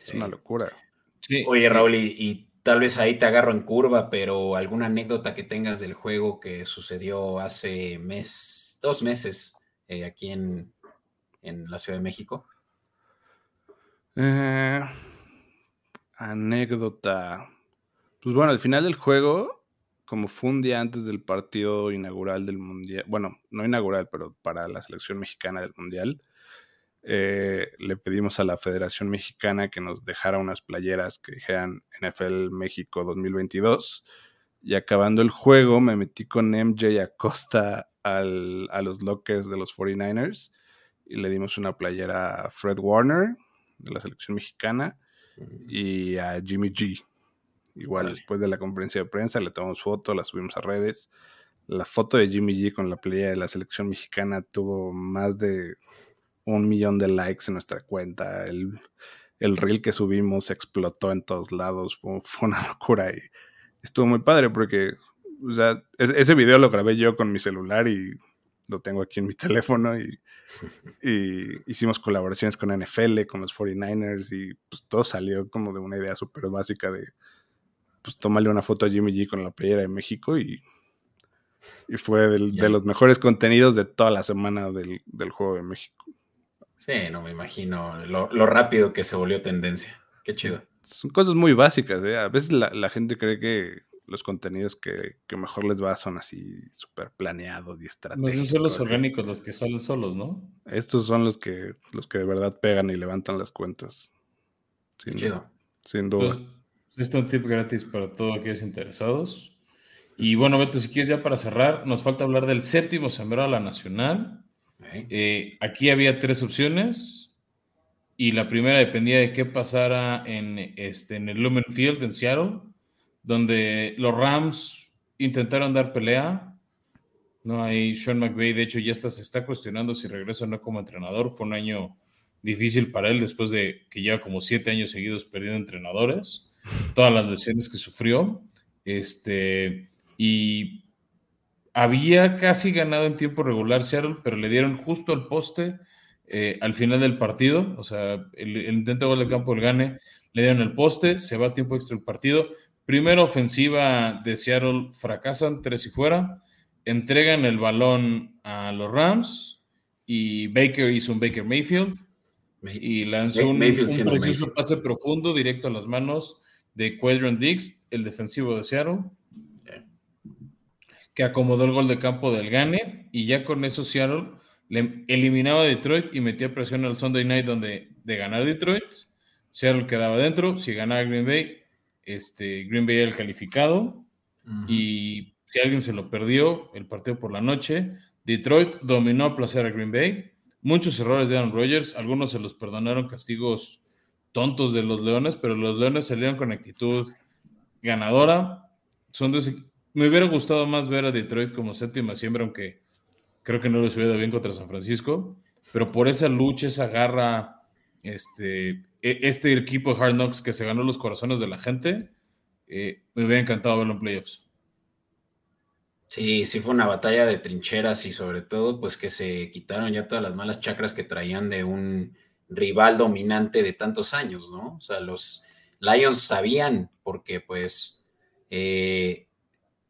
es una locura. Oye, Raúl, y, tal vez ahí te agarro en curva, pero alguna anécdota que tengas del juego que sucedió hace mes, dos meses eh, aquí en, en, la Ciudad de México. Eh, anécdota. Pues bueno, al final del juego como fue un día antes del partido inaugural del Mundial, bueno, no inaugural, pero para la selección mexicana del Mundial, eh, le pedimos a la Federación Mexicana que nos dejara unas playeras que dijeran NFL México 2022. Y acabando el juego, me metí con MJ Acosta al, a los lockers de los 49ers y le dimos una playera a Fred Warner de la selección mexicana y a Jimmy G Igual después de la conferencia de prensa le tomamos foto, la subimos a redes. La foto de Jimmy G con la playa de la selección mexicana tuvo más de un millón de likes en nuestra cuenta. El, el reel que subimos explotó en todos lados, fue, *laughs* una locura y estuvo muy padre porque, o sea, ese video lo grabé yo con mi celular y lo tengo aquí en mi *laughs* teléfono y, hicimos colaboraciones con NFL, con los 49ers y pues todo salió como de una idea súper básica de, pues tómale una foto a Jimmy G con la playera de México y, y fue de los mejores contenidos de toda la semana del, del Juego de México. Sí, no me imagino lo, rápido que se volvió tendencia. Qué chido. Son cosas muy básicas. ¿eh? A veces la, gente cree que los contenidos que, mejor les va son así súper planeados y estratégicos. No, son los orgánicos los que salen solos, ¿no? Estos son los que, los que de verdad pegan y levantan las cuentas. Sin, chido. Sin duda. Este es un tip gratis para todos aquellos interesados. Y bueno, Beto, si quieres ya para cerrar, nos falta hablar del séptimo sembrado a la Nacional. Eh, aquí había tres opciones y la primera dependía de qué pasara en, este, en el Lumen Field en Seattle, donde los Rams intentaron dar pelea. No, hay Sean McVay, de hecho, ya está, se está cuestionando si regresa o no como entrenador. Fue un año difícil para él después de que lleva como siete años seguidos perdiendo entrenadores, todas las lesiones que sufrió. Este, y había casi ganado en tiempo regular Seattle, pero le dieron justo el poste eh, al final del partido. O sea, el, intento de gol de campo del gane, le dieron el poste, se va a tiempo extra el partido. Primera ofensiva de Seattle fracasan, tres y fuera. Entregan el balón a los Rams y Baker hizo un Baker Mayfield y lanzó un, un preciso pase profundo directo a las manos de Quadrant Dix, el defensivo de Seattle que acomodó el gol de campo del Gane y ya con eso Seattle le eliminaba a Detroit y metía presión al Sunday Night donde de ganar Detroit, Seattle quedaba dentro, si ganaba Green Bay, este, Green Bay era el calificado y si alguien se lo perdió, el partido por la noche, Detroit dominó a placer a Green Bay, muchos errores de Aaron Rodgers, algunos se los perdonaron castigos tontos de los Leones, pero los Leones salieron con actitud ganadora, son de me hubiera gustado más ver a Detroit como séptima siembra, aunque creo que no les hubiera bien contra San Francisco, pero por esa lucha, esa garra, este, e, este equipo de Hard Knocks que se ganó los corazones de la gente, eh, me hubiera encantado verlo en playoffs. Sí, sí fue una batalla de trincheras y sobre todo pues que se quitaron ya todas las malas chacras que traían de un rival dominante de tantos años, ¿no? O sea, los Lions sabían porque pues eh,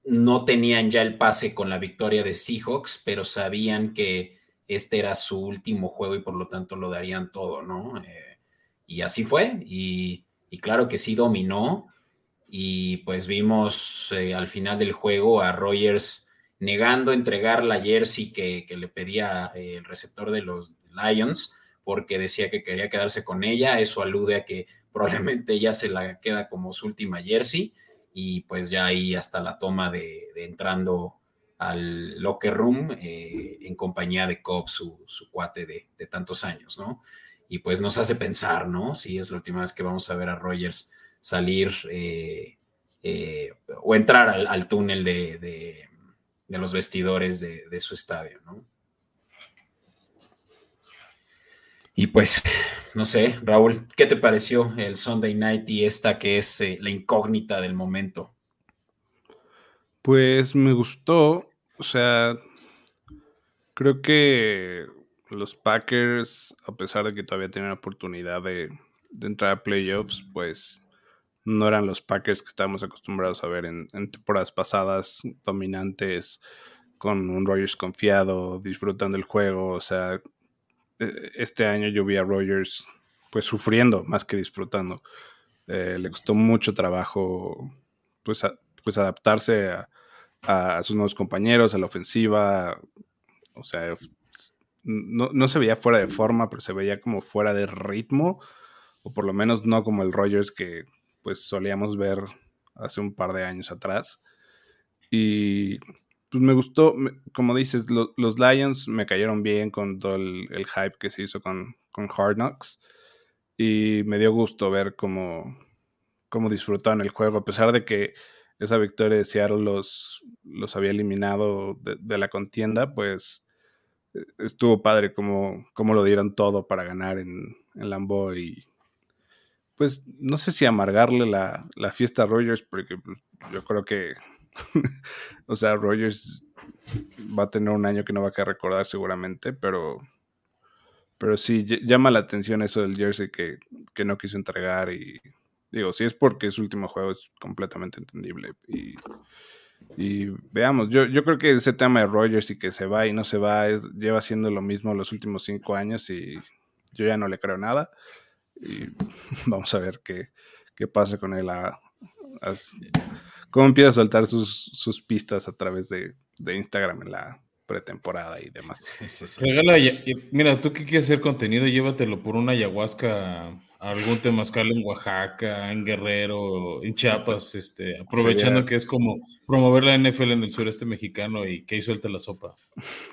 no tenían ya el pase con la victoria de Seahawks, pero sabían que este era su último juego y por lo tanto lo darían todo, ¿no? Eh, y así fue, y, claro que sí dominó, y pues vimos eh, al final del juego a Rogers negando entregar la jersey que, le pedía eh, el receptor de los Lions, porque decía que quería quedarse con ella, eso alude a que probablemente ya se la queda como su última jersey, y pues ya ahí hasta la toma de, entrando al locker room eh, en compañía de Cobb, su, cuate de, tantos años, ¿no? Y pues nos hace pensar, ¿no? Si es la última vez que vamos a ver a Rogers salir eh, eh, o entrar al, túnel de, de, los vestidores de, su estadio, ¿no? Y pues, no sé, Raúl, ¿qué te pareció el Sunday Night y esta que es eh, la incógnita del momento? Pues me gustó, o sea, creo que los Packers, a pesar de que todavía tienen oportunidad de, entrar a playoffs, pues no eran los Packers que estábamos acostumbrados a ver en, en temporadas pasadas, dominantes, con un Rogers confiado, disfrutando el juego, o sea, este año yo vi a Rogers pues sufriendo más que disfrutando. Eh, le costó mucho trabajo pues, pues adaptarse a, sus nuevos compañeros, a la ofensiva. O sea, no, se veía fuera de forma, pero se veía como fuera de ritmo, o por lo menos no como el Rogers que pues solíamos ver hace un par de años atrás. Y pues me gustó, como dices, los Lions me cayeron bien con todo el, hype que se hizo con, con, Hard Knocks. Y me dio gusto ver cómo, cómo disfrutaron el juego, a pesar de que esa victoria de Seattle los, los había eliminado de, la contienda, pues e, estuvo padre como, como lo dieron todo para ganar en, en Lambeau y, pues no sé si amargarle la, la fiesta a Rogers, porque pues, yo creo que, *laughs* o sea, Rogers va a tener un año que no va a querer recordar seguramente, pero, pero sí llama la atención eso del jersey que, que no quiso entregar y digo, si es porque su último juego es completamente entendible y, veamos, yo, yo creo que ese tema de Rogers y que se va y no se va es, lleva haciendo lo mismo los últimos cinco años y yo ya no le creo nada y *laughs* vamos a ver qué, qué pasa con él. A, cómo empieza a soltar sus, sus pistas a través de, de, Instagram en la pretemporada y demás. *laughs* Regala, mira, tú que quieres hacer contenido, llévatelo por una ayahuasca algún temazcal en Oaxaca, en Guerrero, en Chiapas, este, aprovechando que es como promover la NFL en el sureste mexicano y que ahí suelta la sopa.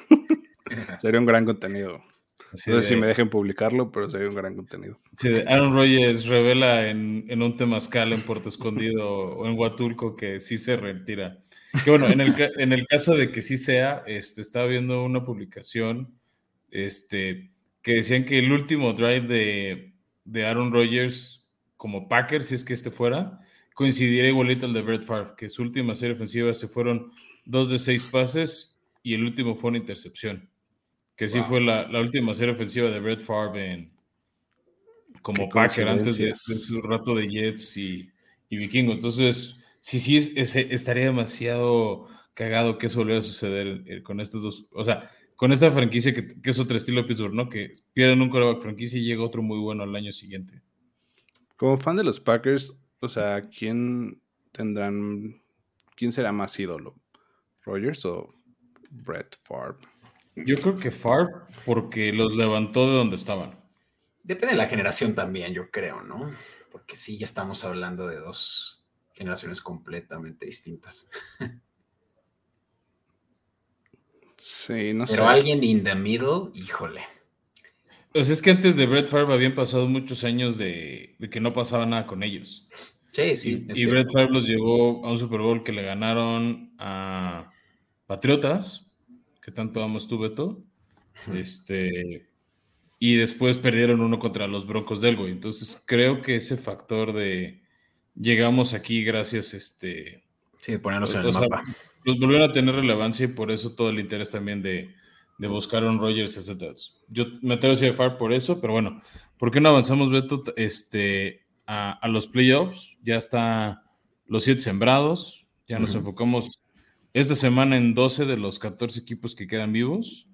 *laughs* Sería un gran contenido no sé si me dejen publicarlo, pero sería un gran contenido. Sí, Aaron Rodgers revela en, en, un temazcal en Puerto Escondido o en Huatulco que sí se retira. Que bueno, en el, en el caso de que sí sea, este, estaba viendo una publicación este, que decían que el último drive de, de Aaron Rodgers como Packer, si es que este fuera, coincidiría igualito al de Brett Favre, que su última serie ofensiva se fueron dos de seis pases y el último fue una intercepción que sí fue la, última serie ofensiva de Brett Favre en, como Packer antes de, su rato de Jets y, y Vikingo. Entonces, sí, sí, es, estaría demasiado cagado que eso volviera a suceder eh, con estos dos, o sea, con esta franquicia que, es otro estilo de Pittsburgh, ¿no? Que pierden un coreback franquicia y llega otro muy bueno al año siguiente. Como fan de los Packers, o sea, ¿quién tendrán, quién será más ídolo? ¿Rogers o Brett Favre? Yo creo que Far, porque los levantó de donde estaban. Depende de la generación también, yo creo, ¿no? Porque sí, ya estamos hablando de dos generaciones completamente distintas. Sí, no sé. Pero alguien in the middle, híjole. Pues es que antes de Brett Favre habían pasado muchos años de, que no pasaba nada con ellos. Sí, sí. Y, y Brett Favre los llevó a un Super Bowl que le ganaron a Patriotas que tanto amos tú, Beto. Este, y después perdieron uno contra los Broncos del Güey. Entonces creo que ese factor de llegamos aquí gracias este sí, ponernos en el mapa. Los volvieron a tener relevancia y por eso todo el interés también de, de buscar a un Rogers, etc. Yo me atrevo a decir por eso, pero bueno, ¿por qué no avanzamos, Beto, este, a, los playoffs? Ya está los siete sembrados, ya nos enfocamos esta semana en 12 de los 14 equipos que quedan vivos.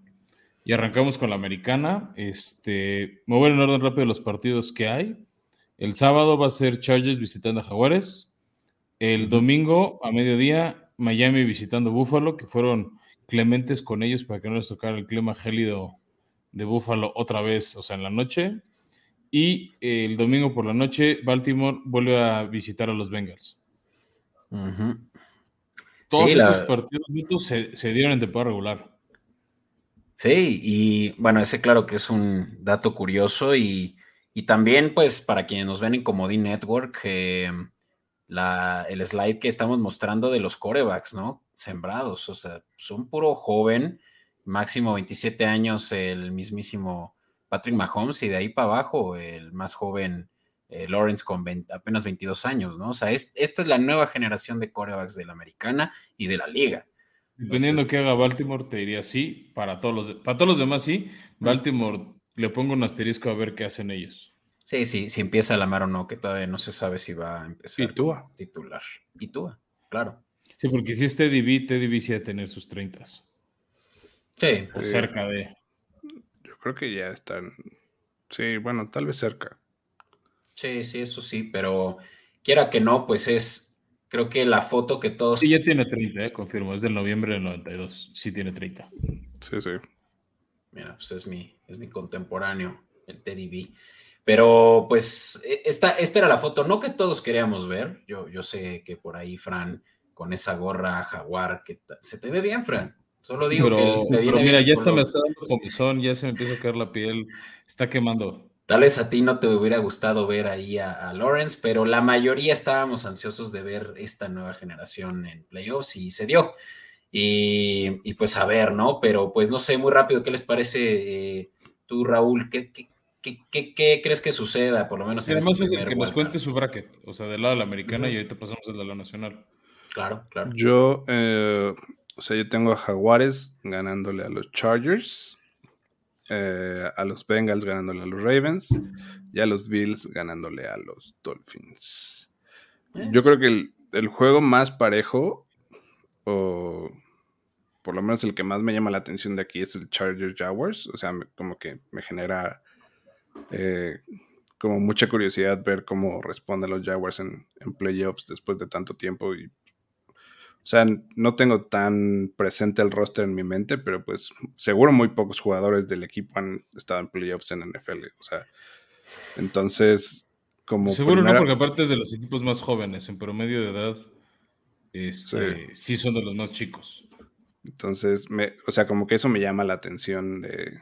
Y arrancamos con la americana. Este, me voy en orden rápido los partidos que hay. El sábado va a ser Chargers visitando a Jaguares. El domingo a mediodía, Miami visitando Buffalo, que fueron clementes con ellos para que no les tocara el clima gélido de Buffalo otra vez, o sea, en la noche. Y el domingo por la noche, Baltimore vuelve a visitar a los Bengals. Todos estos partidos se, dieron en temporada regular. Sí, y bueno, ese claro que es un dato curioso y, también pues para quienes nos ven en Comodín Network, eh, la, el slide que estamos mostrando de los corebacks, ¿no? Sembrados, o sea, son puro joven, máximo 27 años el mismísimo Patrick Mahomes y de ahí para abajo el más joven eh, Lawrence con apenas 22 años, ¿no? O sea, esta es la nueva generación de corebacks de la americana y de la liga. Dependiendo que haga Baltimore, te diría sí, para todos los, para todos los demás sí. Baltimore le pongo un asterisco a ver qué hacen ellos. Sí, sí, si empieza la mar o no, que todavía no se sabe si va a empezar y Tua. titular. Y Tua, claro. Sí, porque si es Teddy B, Teddy B sí a tener sus 30. Sí. O cerca de. Yo creo que ya están. Sí, bueno, tal vez cerca. Sí, sí, eso sí, pero quiera que no, pues es, creo que la foto que todos... Sí, ya tiene 30, eh, confirmo, es del noviembre del 92, sí tiene 30. Sí, sí. Mira, pues es mi, es mi contemporáneo, el Teddy B. Pero pues e, esta, esta era la foto, no que todos queríamos ver, yo, yo sé que por ahí, Fran, con esa gorra jaguar, que se te ve bien, Fran. Solo digo que pero mira, ya está me está dando comezón, ya se me empieza a caer la piel, está quemando. Tal vez a ti no te hubiera gustado ver ahí a, Lawrence, pero la mayoría estábamos ansiosos de ver esta nueva generación en playoffs y se dio. Y, pues a ver, ¿no? Pero pues no sé, muy rápido, ¿qué les parece eh, tú, Raúl? ¿Qué, ¿qué, crees que suceda, por lo menos? en además este es el que nos cuente su bracket, o sea, del lado de la americana y ahorita pasamos al de la nacional. Claro, claro. Yo, eh, o sea, yo tengo a Jaguares ganándole a los Chargers, eh, a los Bengals ganándole a los Ravens y a los Bills ganándole a los Dolphins. Yo creo que el, juego más parejo, o por lo menos el que más me llama la atención de aquí es el Chargers Jaguars. O sea, como que me genera eh, como mucha curiosidad ver cómo responden los Jaguars en, en, playoffs después de tanto tiempo. Y, o sea, no tengo tan presente el roster en mi mente, pero pues seguro muy pocos jugadores del equipo han estado en playoffs en NFL. O sea, entonces, como. Seguro no, porque aparte es de los equipos más jóvenes, en promedio de edad, este, sí. son de los más chicos. Entonces, me, o sea, como que eso me llama la atención de,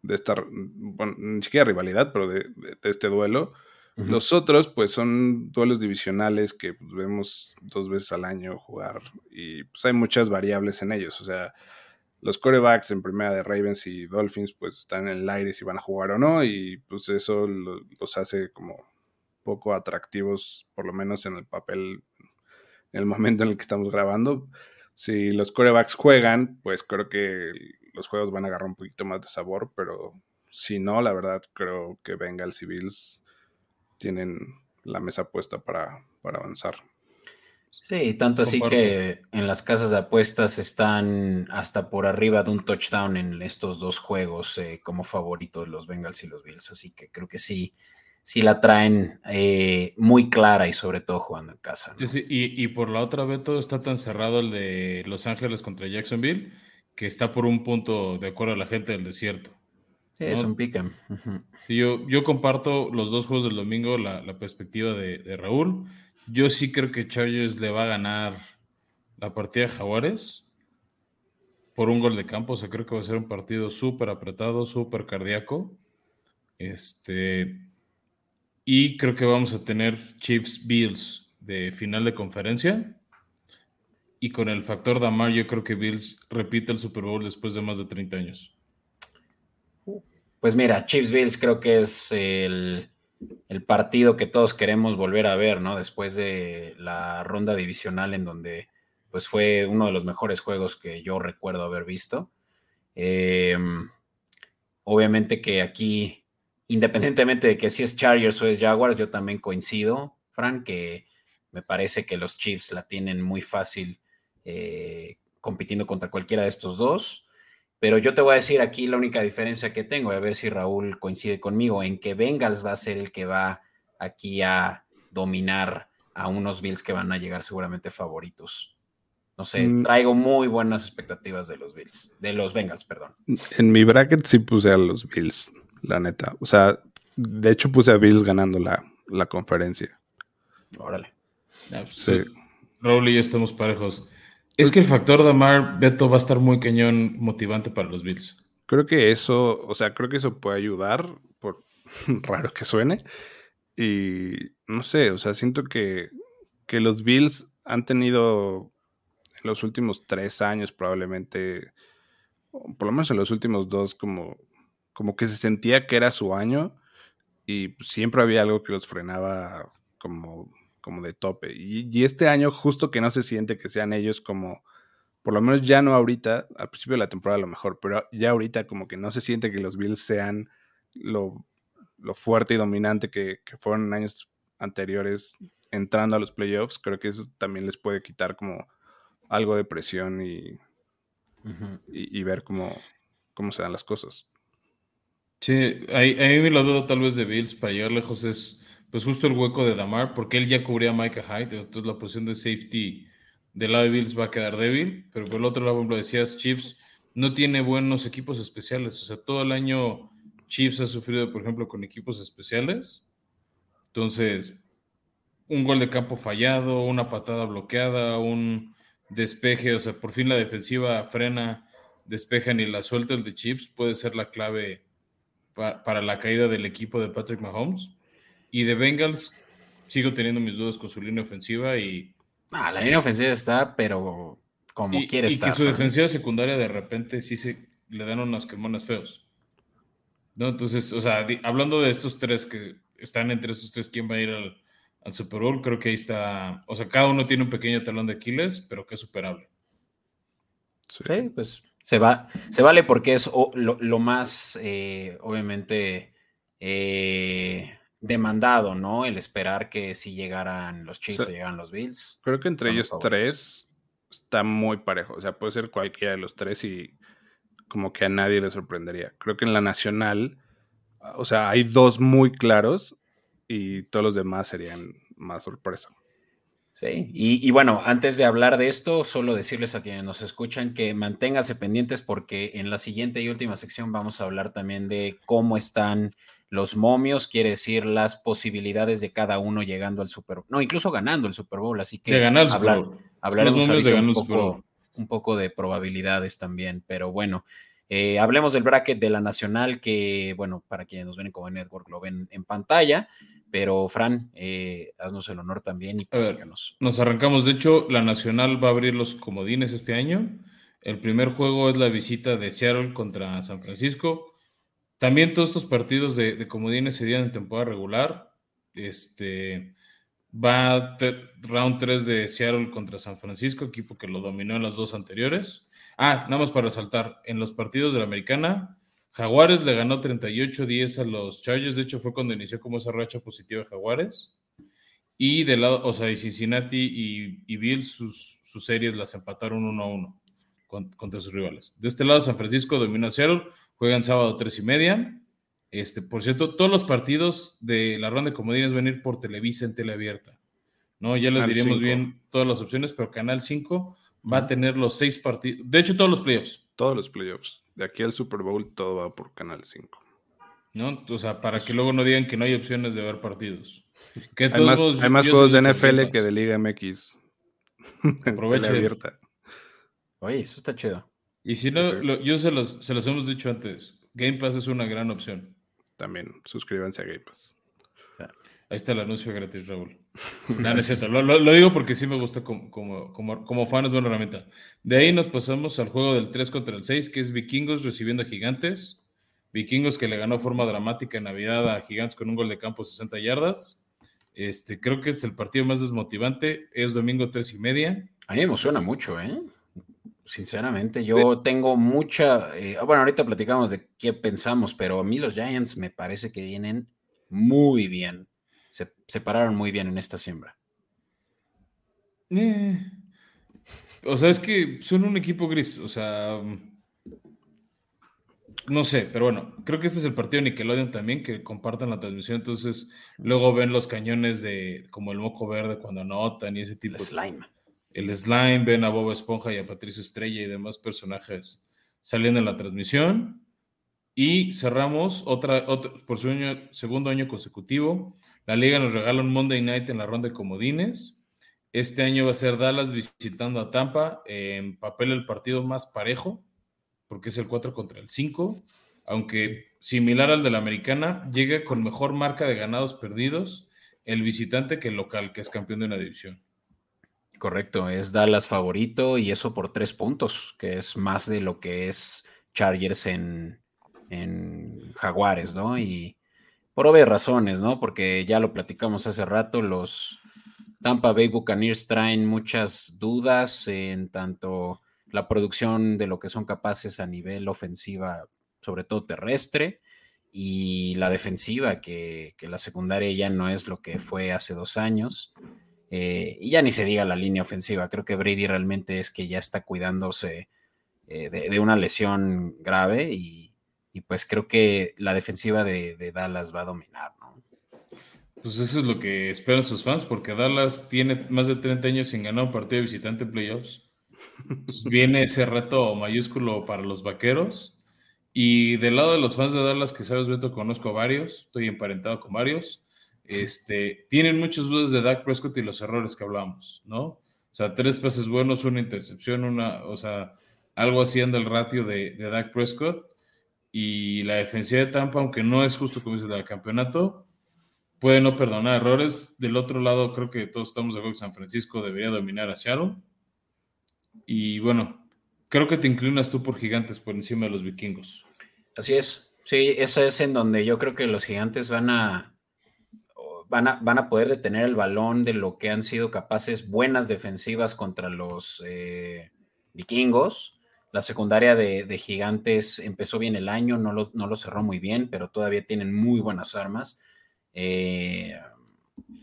de esta, bueno, ni siquiera rivalidad, pero de, este duelo. Los otros, pues son duelos divisionales que pues, vemos dos veces al año jugar y pues hay muchas variables en ellos. O sea, los corebacks en primera de Ravens y Dolphins, pues están en el aire si van a jugar o no, y pues eso los hace como poco atractivos, por lo menos en el papel, en el momento en el que estamos grabando. Si los corebacks juegan, pues creo que los juegos van a agarrar un poquito más de sabor, pero si no, la verdad creo que Bengals y Bills tienen la mesa puesta para, avanzar. Sí, tanto así que en las casas de apuestas están hasta por arriba de un touchdown en estos dos juegos eh, como favoritos los Bengals y los Bills, así que creo que sí, sí la traen eh, muy clara y sobre todo jugando en casa. y, y, por la otra, Beto, está tan cerrado el de Los Ángeles contra Jacksonville que está por un punto de acuerdo a la gente del desierto. Sí, es un pick'em. yo, yo comparto los dos juegos del domingo, la, perspectiva de, Raúl. Yo sí creo que Chargers le va a ganar la partida de Jaguares por un gol de campo. O sea, creo que va a ser un partido súper apretado, súper cardíaco. Este, y creo que vamos a tener Chiefs Bills de final de conferencia. Y con el factor Damar, yo creo que Bills repite el Super Bowl después de más de 30 años. Pues mira, Chiefs Bills creo que es el, partido que todos queremos volver a ver, ¿no? Después de la ronda divisional en donde pues fue uno de los mejores juegos que yo recuerdo haber visto. Em, obviamente que aquí, independientemente de que si es Chargers o es Jaguars, yo también coincido, Frank, que me parece que los Chiefs la tienen muy fácil eh, compitiendo contra cualquiera de estos dos. Pero yo te voy a decir aquí la única diferencia que tengo, a ver si Raúl coincide conmigo, en que Bengals va a ser el que va aquí a dominar a unos Bills que van a llegar seguramente favoritos. No sé, mm. traigo muy buenas expectativas de los Bills, de los Bengals, perdón. En mi bracket sí puse a los Bills, la neta. O sea, de hecho puse a Bills ganando la, la conferencia. Órale. Sí. Raúl y yo estamos parejos. Es que el factor Damar Beto va a estar muy cañón motivante para los Bills. Creo que eso, o sea, creo que eso puede ayudar, por *laughs* raro que suene. Y no sé, o sea, siento que, que los Bills han tenido en los últimos tres años probablemente, por lo menos en los últimos dos, como, como que se sentía que era su año y siempre había algo que los frenaba como como de tope. Y, este año justo que no se siente que sean ellos como, por lo menos ya no ahorita, al principio de la temporada a lo mejor, pero ya ahorita como que no se siente que los Bills sean lo, fuerte y dominante que, fueron en años anteriores entrando a los playoffs. Creo que eso también les puede quitar como algo de presión y, y, ver cómo, cómo se dan las cosas. Sí, ahí, ahí la duda tal vez de Bills para llegar lejos es pues justo el hueco de Damar, porque él ya cubría a Micah Hyde, entonces la posición de safety del lado de Bills va a quedar débil, pero por el otro lado, como decías, Chiefs no tiene buenos equipos especiales, o sea, todo el año Chiefs ha sufrido, por ejemplo, con equipos especiales, entonces, un gol de campo fallado, una patada bloqueada, un despeje, o sea, por fin la defensiva frena, despejan y la suelta el de Chiefs puede ser la clave para la caída del equipo de Patrick Mahomes. Y de Bengals, sigo teniendo mis dudas con su línea ofensiva y. Ah, la línea ofensiva está, pero como quiere estar. Y que su defensiva secundaria de repente sí se le dan unas quemonas feos. ¿no? Entonces, o sea, hablando de estos tres que están entre estos tres, ¿quién va a ir al, Super Bowl? Creo que ahí está, o sea, cada uno tiene un pequeño talón de Aquiles, pero que es superable. Sí, pues se, va, se vale porque es lo, más, eh, obviamente, eh, demandado, ¿no? El esperar que si llegaran los Chiefs o, llegaran los Bills. Creo que entre ellos tres está muy parejo. O sea, puede ser cualquiera de los tres y como que a nadie le sorprendería. Creo que en la nacional, o sea, hay dos muy claros y todos los demás serían más sorpresa. Sí, y, bueno, antes de hablar de esto, solo decirles a quienes nos escuchan que manténganse pendientes porque en la siguiente y última sección vamos a hablar también de cómo están los momios, quiere decir las posibilidades de cada uno llegando al Super Bowl, no, incluso ganando el Super Bowl, así que de ganar el Super Bowl. hablaremos de un, poco, un poco de probabilidades también, pero bueno, eh, hablemos del bracket de la Nacional, que bueno, para quienes nos ven como Network lo ven en pantalla. Pero, Fran, eh, haznos el honor también y Nos arrancamos. De hecho, la Nacional va a abrir los comodines este año. El primer juego es la visita de Seattle contra San Francisco. También todos estos partidos de, comodines se dieron en temporada regular. Este va round 3 de Seattle contra San Francisco, equipo que lo dominó en las dos anteriores. Ah, nada más para resaltar, en los partidos de la americana, Jaguares le ganó 38-10 a los Chargers. De hecho, fue cuando inició como esa racha positiva de Jaguares. Y del lado, o sea, de Cincinnati y, Bills, sus, series las empataron 1-1 contra sus rivales. De este lado, San Francisco domina Seattle. Juegan sábado 3 y media. Este, por cierto, todos los partidos de la ronda de comodines van a ir por Televisa en teleabierta. ¿no? Ya les diremos bien todas las opciones, pero Canal 5 va a tener los seis partidos. De hecho, todos los playoffs. Todos los playoffs de aquí al Super Bowl todo va por Canal 5. ¿No? O sea, para que luego no digan que no hay opciones de ver partidos. *laughs* Que hay, más, juegos de NFL que de Liga MX. *laughs* Aproveche. abierta. Oye, eso está chido. Y si no, yo se los, se los hemos dicho antes. Game Pass es una gran opción. También, suscríbanse a Game Pass. Ahí está el anuncio gratis, Raúl. *laughs* No, no Lo, lo, digo porque sí me gusta como, como, como, fan, es buena herramienta. De ahí nos pasamos al juego del 3 contra el 6, que es Vikingos recibiendo a Gigantes. Vikingos que le ganó forma dramática en Navidad a Gigantes con un gol de campo 60 yardas. Este, creo que es el partido más desmotivante. Es domingo 3 y media. A mí me emociona mucho, ¿eh? Sinceramente, yo tengo mucha. Eh, bueno, ahorita platicamos de qué pensamos, pero a mí los Giants me parece que vienen muy bien se, pararon muy bien en esta siembra. Eh, o sea, es que son un equipo gris, o sea, no sé, pero bueno, creo que este es el partido de Nickelodeon también, que compartan la transmisión, entonces luego ven los cañones de como el moco verde cuando anotan y ese tipo. El slime. El slime, ven a Bob Esponja y a Patricio Estrella y demás personajes saliendo en la transmisión. Y cerramos otra, por su segundo año consecutivo la liga nos regala un Monday Night en la ronda de comodines. Este año va a ser Dallas visitando a Tampa. En papel el partido más parejo, porque es el 4 contra el 5. Aunque similar al de la americana, llega con mejor marca de ganados perdidos el visitante que el local, que es campeón de una división. Correcto, es Dallas favorito y eso por tres puntos, que es más de lo que es Chargers en, en Jaguares, ¿no? Y por obvias razones, ¿no? Porque ya lo platicamos hace rato, los Tampa Bay Buccaneers traen muchas dudas en tanto la producción de lo que son capaces a nivel ofensiva, sobre todo terrestre, y la defensiva, que, la secundaria ya no es lo que fue hace dos años. Eh, y ya ni se diga la línea ofensiva. Creo que Brady realmente es que ya está cuidándose eh, de, una lesión grave y, y pues creo que la defensiva de, Dallas va a dominar, ¿no? Pues eso es lo que esperan sus fans, porque Dallas tiene más de 30 años sin ganar un partido de visitante en playoffs. Pues viene ese reto mayúsculo para los vaqueros. Y del lado de los fans de Dallas, que sabes, Beto, conozco varios, estoy emparentado con varios. Este, tienen muchas dudas de Dak Prescott y los errores que hablamos, ¿no? O sea, tres pases buenos, una intercepción, una, o sea, algo así anda el ratio de, Dak Prescott y la defensiva de Tampa, aunque no es justo como dice el campeonato, puede no perdonar errores. Del otro lado, creo que todos estamos de acuerdo que San Francisco debería dominar a Seattle. Y bueno, creo que te inclinas tú por gigantes por encima de los vikingos. Así es. Sí, eso es en donde yo creo que los gigantes van a, van a, van a poder detener el balón de lo que han sido capaces buenas defensivas contra los eh, vikingos. La secundaria de, gigantes empezó bien el año, no lo, no lo, cerró muy bien, pero todavía tienen muy buenas armas. Eh,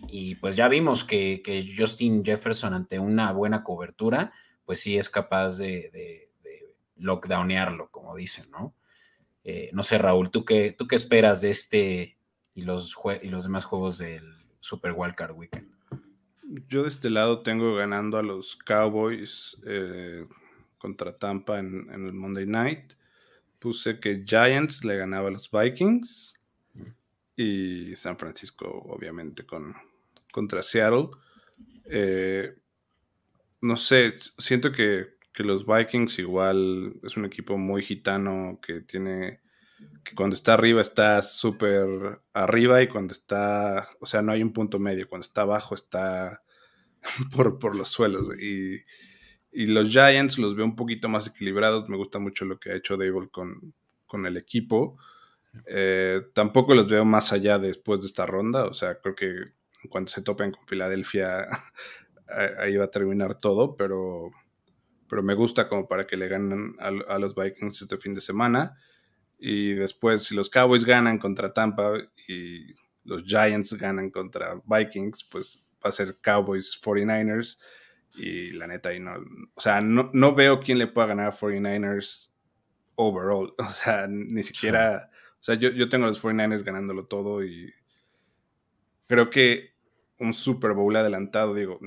y pues ya vimos que, Justin Jefferson ante una buena cobertura, pues sí es capaz de, de, lockdownearlo, como dicen, ¿no? Eh, no sé, Raúl, ¿tú qué, ¿tú qué esperas de este y los, y los demás juegos del Super Wildcard Weekend? Yo de este lado tengo ganando a los Cowboys eh, contra Tampa en, el Monday Night. Puse que Giants le ganaba a los Vikings y San Francisco, obviamente, con, contra Seattle. Eh, no sé, siento que, los Vikings igual es un equipo muy gitano que tiene que cuando está arriba está súper arriba y cuando está, o sea, no hay un punto medio, cuando está abajo está *laughs* por, los suelos. Y, los Giants los veo un poquito más equilibrados, me gusta mucho lo que ha hecho Dable con, con el equipo. Eh, tampoco los veo más allá después de esta ronda. O sea, creo que cuando se topen con Filadelfia, *laughs* ahí va a terminar todo, pero, pero me gusta como para que le ganen a, los Vikings este fin de semana. Y después, si los Cowboys ganan contra Tampa y los Giants ganan contra Vikings, pues va a ser Cowboys 49ers. Y la neta, ahí no, o sea, no, no veo quién le pueda ganar a 49ers overall. *laughs* O sea, ni siquiera o sea, yo, tengo a los 49ers ganándolo todo y creo que un Super Bowl adelantado, digo,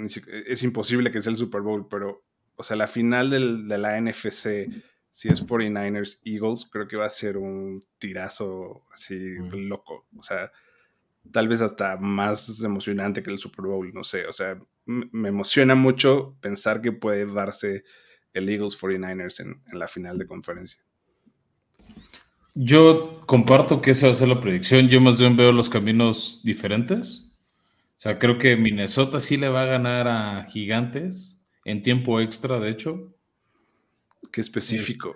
es imposible que sea el Super Bowl, pero, o sea, la final de la NFC, si es 49ers Eagles, creo que va a ser un tirazo así loco. O sea, tal vez hasta más emocionante que el Super Bowl, no sé. O sea, me emociona mucho pensar que puede darse el Eagles 49ers en la final de conferencia. Yo comparto que esa va a ser la predicción. Yo más bien veo los caminos diferentes. O sea, creo que Minnesota sí le va a ganar a Gigantes en tiempo extra, de hecho. Qué específico.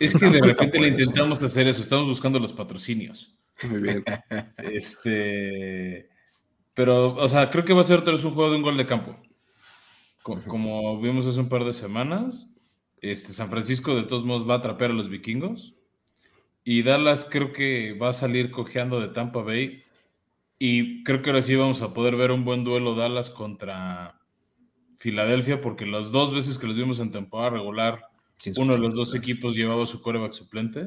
Es, que de repente le intentamos hacer eso. Estamos buscando los patrocinios. Muy bien. *laughs* Este. Pero, o sea, creo que va a ser otra vez un juego de un gol de campo. Como vimos hace un par de semanas, este, San Francisco de todos modos va a atrapar a los vikingos. Y Dallas creo que va a salir cojeando de Tampa Bay. Y creo que ahora sí vamos a poder ver un buen duelo Dallas contra Filadelfia, porque las dos veces que los vimos en temporada regular, uno de los dos equipos llevaba su coreback suplente.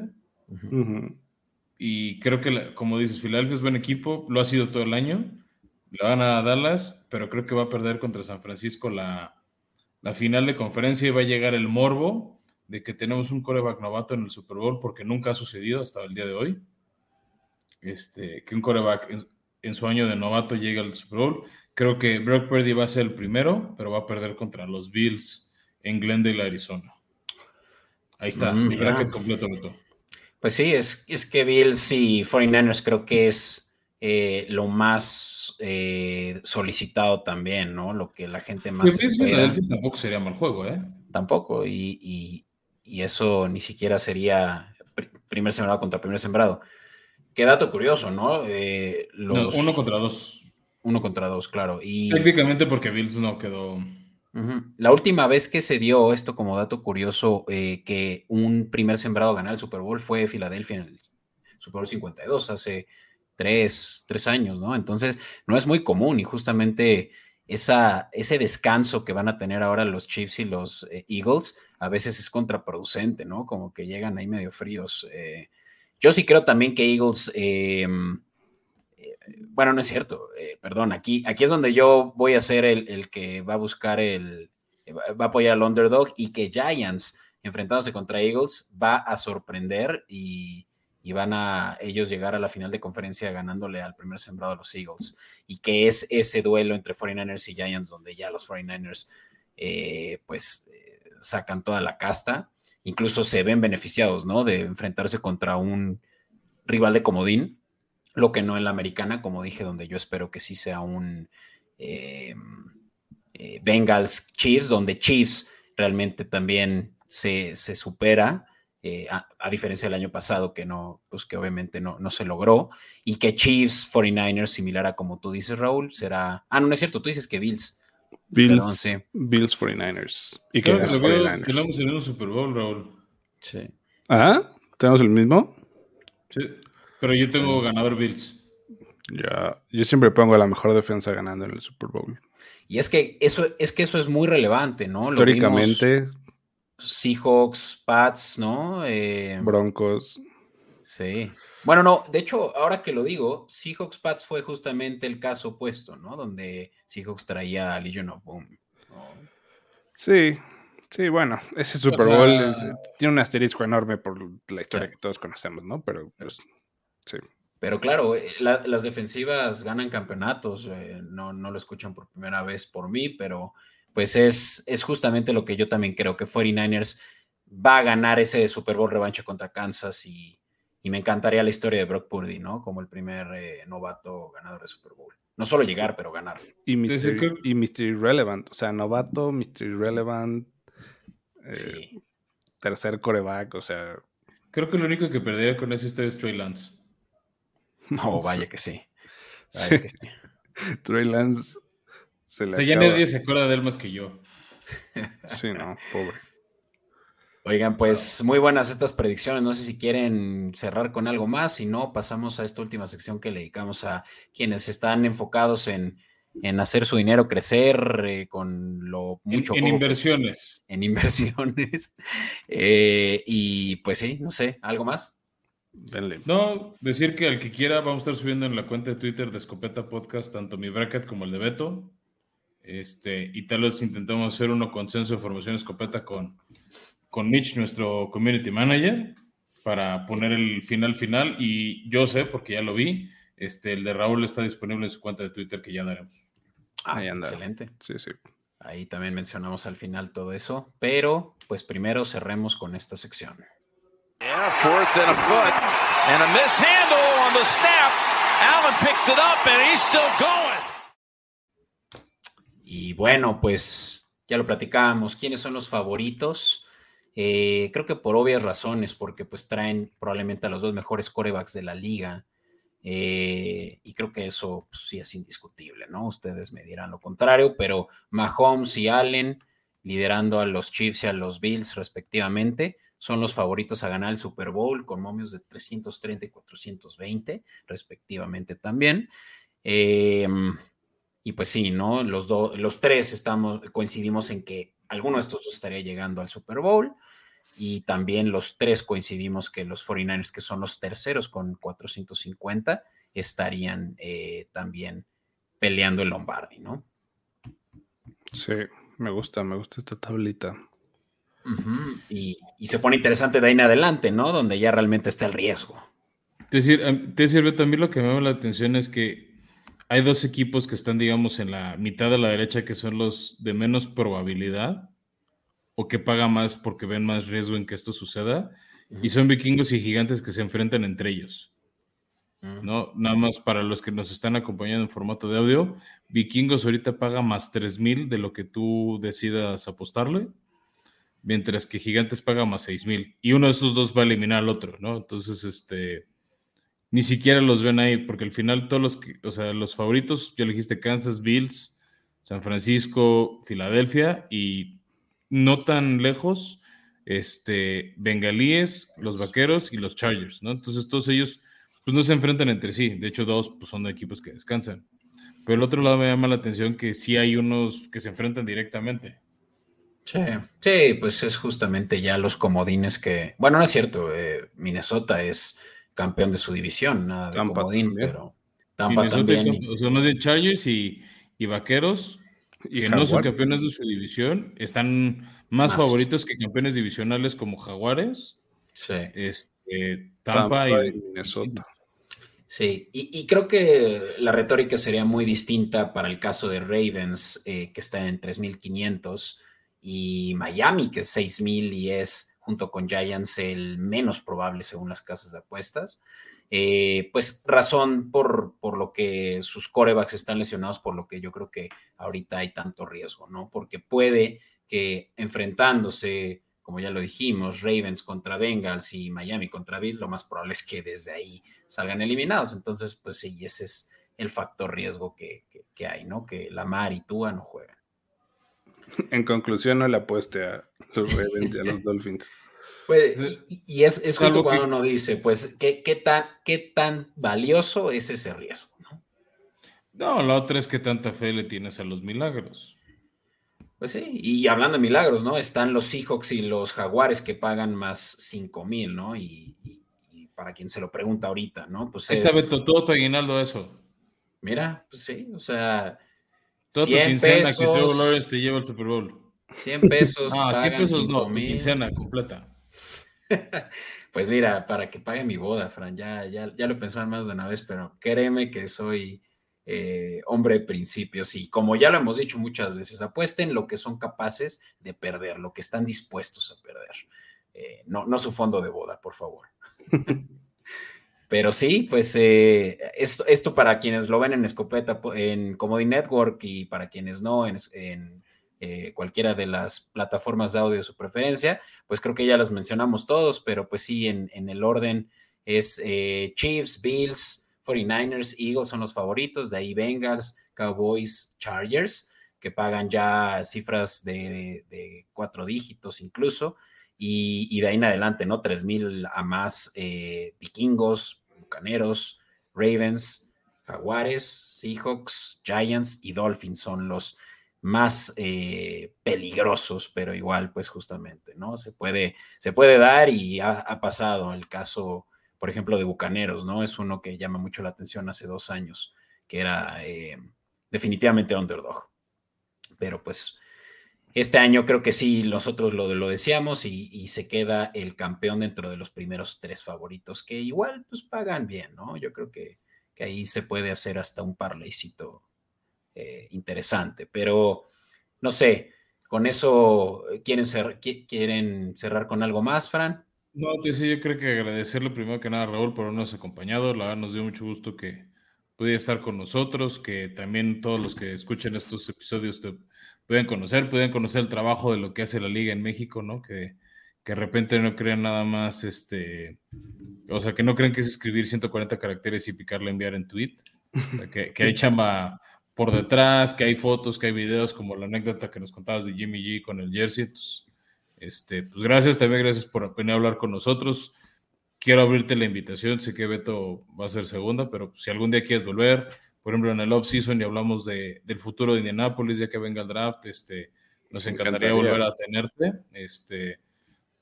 Y creo que, como dices, Filadelfia es buen equipo, lo ha sido todo el año. Le van a Dallas, pero creo que va a perder contra San Francisco la, la final de conferencia y va a llegar el morbo de que tenemos un coreback novato en el Super Bowl porque nunca ha sucedido hasta el día de hoy. Este, que un coreback en, su año de novato llegue al Super Bowl. Creo que Brock Purdy va a ser el primero, pero va a perder contra los Bills en Glendale, Arizona. Ahí está, mm, mi bracket completo, Pues sí, es, es que Bills y 49ers creo que es eh, lo más eh, solicitado también, ¿no? Lo que la gente más. Bills tampoco sería mal juego, ¿eh? Tampoco, y, y eso ni siquiera sería primer sembrado contra primer sembrado. Qué dato curioso, ¿no? Eh, uno contra dos. Uno contra dos, claro. Y... Técnicamente porque Bills no quedó. La última vez que se dio esto como dato curioso, eh, que un primer sembrado ganara el Super Bowl fue Filadelfia en el Super Bowl 52, hace tres, tres años, ¿no? Entonces, no es muy común y justamente esa, ese descanso que van a tener ahora los Chiefs y los eh, Eagles a veces es contraproducente, ¿no? Como que llegan ahí medio fríos. Eh. yo sí creo también que Eagles, bueno, no es cierto, perdón, aquí, aquí es donde yo voy a ser el, el, que va a buscar el, va a apoyar al underdog y que Giants enfrentándose contra Eagles va a sorprender y y van a ellos llegar a la final de conferencia ganándole al primer sembrado a los Eagles. Y que es ese duelo entre 49ers y Giants donde ya los 49ers eh, pues eh, sacan toda la casta. Incluso se ven beneficiados, ¿no? De enfrentarse contra un rival de comodín, lo que no en la americana, como dije, donde yo espero que sí sea un eh, Bengals Chiefs, donde Chiefs realmente también se, se supera eh, a, diferencia del año pasado, que no, pues que obviamente no, no se logró, y que Chiefs 49ers, similar a como tú dices, Raúl, será. Ah, no, no es cierto, tú dices que Bills. Bills, Bills 49ers. Y que lo veo, tenemos en un Super Bowl, Raúl. Sí. ¿Ah? ¿Tenemos el mismo? Sí. Pero yo tengo ganador Bills. Ya, yo siempre pongo la mejor defensa ganando en el Super Bowl. Y es que eso es que eso es muy relevante, ¿no? Históricamente, Seahawks, Pats, ¿no? Eh, Broncos. Sí. Bueno, no, de hecho, ahora que lo digo, Seahawks Pats fue justamente el caso opuesto, ¿no? Donde Seahawks traía a Legion of Boom. Sí, sí, bueno, ese Super Bowl tiene un asterisco enorme por la historia que todos conocemos, ¿no? Pero, pues, sí. Pero claro, eh, las defensivas ganan campeonatos, eh, no, no lo escuchan por primera vez por mí, pero pues es, es justamente lo que yo también creo que 49ers va a ganar ese Super Bowl revancha contra Kansas y, me encantaría la historia de Brock Purdy, ¿no? Como el primer eh, novato ganador de Super Bowl. No solo llegar, pero ganar. Y Mr. y Relevant, o sea, novato, Mr. Relevant, eh, tercer coreback, o sea. Creo que lo único que perdería con ese es Trey Lance. *laughs* No, vaya que sí. Vaya que sí. *laughs* Trey Lance se o sea, ya nadie se acuerda de él más que yo. Sí, no, pobre. Oigan, pues muy buenas estas predicciones. No sé si quieren cerrar con algo más. Si no, pasamos a esta última sección que le dedicamos a quienes están enfocados en, hacer su dinero crecer eh, con lo mucho. En, inversiones. *laughs* En inversiones. Eh, y pues sí, no sé, ¿algo más? Denle. No, decir que al que quiera, vamos a estar subiendo en la cuenta de Twitter de Escopeta Podcast tanto mi bracket como el de Beto. Este, y tal vez intentamos hacer uno consenso de formación escopeta con, con Mitch, nuestro community manager, para poner el final final. Y yo sé, porque ya lo vi, este, el de Raúl está disponible en su cuenta de Twitter que ya daremos. Ah, Ahí anda. Excelente. Sí, sí. Ahí también mencionamos al final todo eso, pero pues primero cerremos con esta sección. Fourth and a foot, and a mishandle on the snap. Allen picks it up and he's still going. Y bueno, pues ya lo platicábamos. ¿Quiénes son los favoritos? Eh, creo que por obvias razones, porque pues traen probablemente a los dos mejores corebacks de la liga. Eh, y creo que eso pues, sí es indiscutible, ¿no? Ustedes me dirán lo contrario, pero Mahomes y Allen liderando a los Chiefs y a los Bills respectivamente, son los favoritos a ganar el Super Bowl con momios de 330 y 420 respectivamente también. Eh, y pues sí, ¿no? Los, los tres estamos, coincidimos en que alguno de estos estaría llegando al Super Bowl. Y también los tres coincidimos que los 49ers, que son los terceros con 450, estarían eh, también peleando el Lombardi, ¿no? Sí, me gusta, me gusta esta tablita. Y, se pone interesante de ahí en adelante, ¿no? Donde ya realmente está el riesgo. Te sirve, también lo que me llama la atención es que hay dos equipos que están, digamos, en la mitad de la derecha que son los de menos probabilidad o que pagan más porque ven más riesgo en que esto suceda. Y son vikingos y gigantes que se enfrentan entre ellos. ¿no? Nada más para los que nos están acompañando en formato de audio, Vikingos ahorita paga más 3000 de lo que tú decidas apostarle, mientras que Gigantes paga más 6000 y uno de esos dos va a eliminar al otro, ¿no? Entonces, este ni siquiera los ven ahí, porque al final todos los, o sea, los favoritos, ya dijiste Kansas, Bills, San Francisco, Filadelfia y no tan lejos, este, Bengalíes, los Vaqueros y los Chargers, ¿no? Entonces todos ellos, pues no se enfrentan entre sí, de hecho dos pues, son equipos que descansan. Pero el otro lado me llama la atención que sí hay unos que se enfrentan directamente. Sí, sí, pues es justamente ya los comodines que, bueno, no es cierto, eh, Minnesota es campeón de su división, nada de Tampa comodín, pero Tampa también. o sea, no de Chargers y, Vaqueros, y que no son campeones de su división, están más, favoritos que campeones divisionales como Jaguares, sí. este, Tampa, y, Minnesota. Sí, y, creo que la retórica sería muy distinta para el caso de Ravens, eh, que está en 3.500, y Miami, que es 6.000 y es junto con Giants el menos probable según las casas de apuestas. Eh, pues razón por, por lo que sus corebacks están lesionados, por lo que yo creo que ahorita hay tanto riesgo, ¿no? Porque puede que enfrentándose como ya lo dijimos, Ravens contra Bengals y Miami contra Bills, lo más probable es que desde ahí salgan eliminados. Entonces, pues sí, ese es el factor riesgo que, hay, ¿no? Que Lamar y Tua no juegan. *laughs* En conclusión, no le apueste a los Ravens y a los *laughs* Dolphins. Pues, y, es, es justo cuando uno dice, pues, ¿qué, ¿qué, tan, ¿qué tan valioso es ese riesgo? ¿no? no, la otra es que tanta fe le tienes a los milagros. Pues sí, y hablando de milagros, ¿no? Están los Seahawks y los Jaguares que pagan más 5 mil, ¿no? Y, para quien se lo pregunta ahorita, ¿no? Pues Ahí está Beto, todo tu aguinaldo eso. Mira, pues sí, o sea. Todo 100 tu quincena pesos, que Trevor Lawrence te lleva el Super Bowl. 100 pesos. *laughs* ah, 100 pesos no, mi quincena completa. *laughs* pues mira, para que pague mi boda, Fran, ya, ya, ya lo pensaba más de una vez, pero créeme que soy eh, hombre de principios y como ya lo hemos dicho muchas veces, apuesten lo que son capaces de perder, lo que están dispuestos a perder. Eh, no, no su fondo de boda, por favor. *laughs* Pero sí, pues eh, esto, esto, para quienes lo ven en escopeta, en Comedy Network y para quienes no, en, en cualquiera de las plataformas de audio de su preferencia, pues creo que ya las mencionamos todos, pero pues sí, en, en el orden es Chiefs, Bills, 49ers, Eagles son los favoritos, de ahí Bengals, Cowboys, Chargers, que pagan ya cifras de, cuatro dígitos incluso, y, de ahí en adelante, ¿no? 3.000 a más eh, vikingos, bucaneros, Ravens, Jaguares, Seahawks, Giants y Dolphins son los más eh, peligrosos, pero igual, pues justamente, ¿no? Se puede, se puede dar y ha, ha pasado el caso por ejemplo, de Bucaneros, ¿no? Es uno que llama mucho la atención hace dos años, que era eh, definitivamente underdog. Pero pues este año creo que sí, nosotros lo, lo decíamos y, se queda el campeón dentro de los primeros tres favoritos, que igual pues pagan bien, ¿no? Yo creo que, ahí se puede hacer hasta un parleycito eh, interesante, pero no sé, con eso, ¿quieren, ¿quieren cerrar con algo más, Fran? No, sí, yo creo que agradecerle primero que nada a Raúl por habernos acompañado. La verdad nos dio mucho gusto que pudiera estar con nosotros, que también todos los que escuchen estos episodios te pueden conocer, pueden conocer el trabajo de lo que hace la liga en México, ¿no? Que, que de repente no crean nada más, este, o sea, que no creen que es escribir 140 caracteres y picarle enviar en tweet, que, que hay *laughs* chamba por detrás, que hay fotos, que hay videos, como la anécdota que nos contabas de Jimmy G con el jersey. Entonces, este, pues gracias, también gracias por venir a hablar con nosotros. Quiero abrirte la invitación, sé que Beto va a ser segunda, pero si algún día quieres volver, por ejemplo en el off-season y hablamos de, del futuro de Indianapolis, ya que venga el draft, este, nos encantaría, volver a tenerte. Este,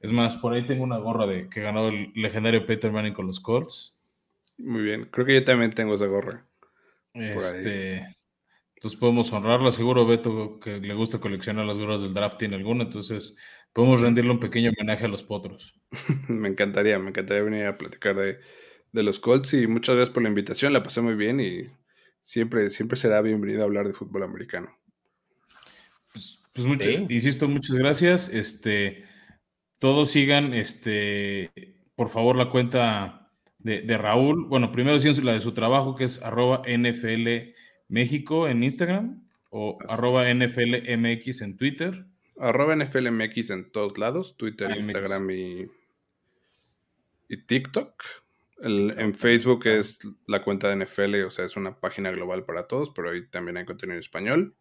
es más, por ahí tengo una gorra de que ganó el legendario Peter Manning con los Colts. Muy bien, creo que yo también tengo esa gorra. Este, entonces podemos honrarla. Seguro Beto que le gusta coleccionar las gorras del draft tiene alguna, entonces Podemos rendirle un pequeño homenaje a los potros. *laughs* me encantaría, me encantaría venir a platicar de, los Colts y muchas gracias por la invitación, la pasé muy bien y siempre, siempre será bienvenido a hablar de fútbol americano. Pues, pues insisto, muchas gracias. Este, todos sigan, este, por favor, la cuenta de, Raúl. Bueno, primero sí la de su trabajo, que es arroba NFL México en Instagram o arroba NFL MX en Twitter. Arroba NFLMX en todos lados, Twitter, Instagram y, y TikTok. En Facebook es la cuenta de NFL, o sea, es una página global para todos, pero ahí también hay contenido en español.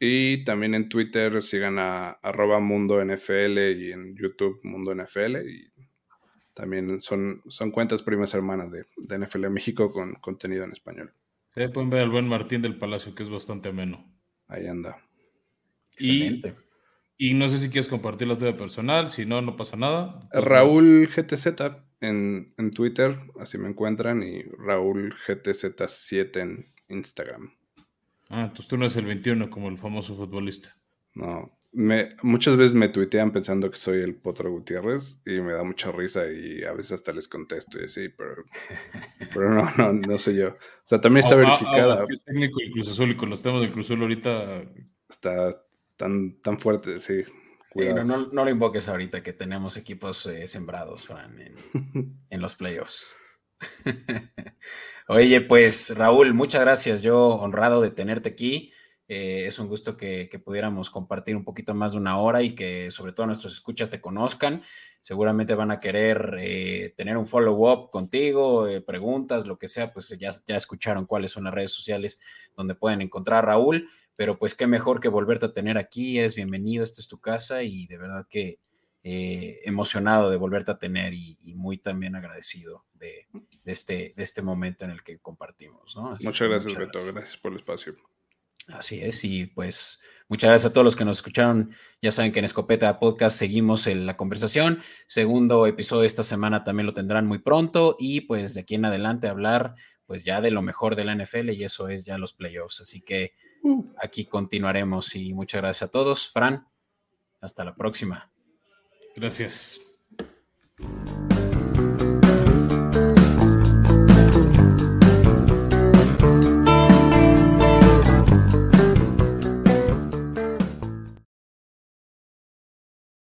Y también en Twitter sigan a arroba Mundo NFL y en YouTube Mundo NFL. Y también son, son cuentas primas hermanas de, de NFL México con contenido en español. pueden ver al buen Martín del Palacio, que es bastante ameno. Ahí anda. Excelente. Y no sé si quieres compartir la tuya personal, si no, no pasa nada. Raúl GTZ en, en Twitter, así me encuentran, y Raúl GTZ7 en Instagram. Ah, entonces tú no eres el 21 como el famoso futbolista. No, me, muchas veces me tuitean pensando que soy el Potro Gutiérrez y me da mucha risa y a veces hasta les contesto y así, pero, *laughs* pero no, no, no soy yo. O sea, también está verificada. es que es técnico del Cruz Azul y con los temas del Cruz Azul ahorita... Está, tan, tan fuerte, sí. No, no, lo invoques ahorita que tenemos equipos eh, sembrados, Fran, en, *laughs* los playoffs. *laughs* Oye, pues Raúl, muchas gracias. Yo honrado de tenerte aquí. Eh, es un gusto que, pudiéramos compartir un poquito más de una hora y que sobre todo nuestros escuchas te conozcan. Seguramente van a querer eh, tener un follow-up contigo, eh, preguntas, lo que sea, pues ya, ya escucharon cuáles son las redes sociales donde pueden encontrar a Raúl, pero pues qué mejor que volverte a tener aquí, eres bienvenido, esta es tu casa y de verdad que emocionado de volverte a tener y, muy también agradecido de, este, de este momento en el que compartimos. muchas gracias, Beto, gracias por el espacio. Así es, y pues muchas gracias a todos los que nos escucharon. Ya saben que en Escopeta Podcast seguimos en la conversación. Segundo episodio de esta semana también lo tendrán muy pronto y pues de aquí en adelante hablar pues ya de lo mejor de la NFL y eso es ya los playoffs. Así que. Aquí continuaremos y muchas gracias a todos. Fran, hasta la próxima. Gracias.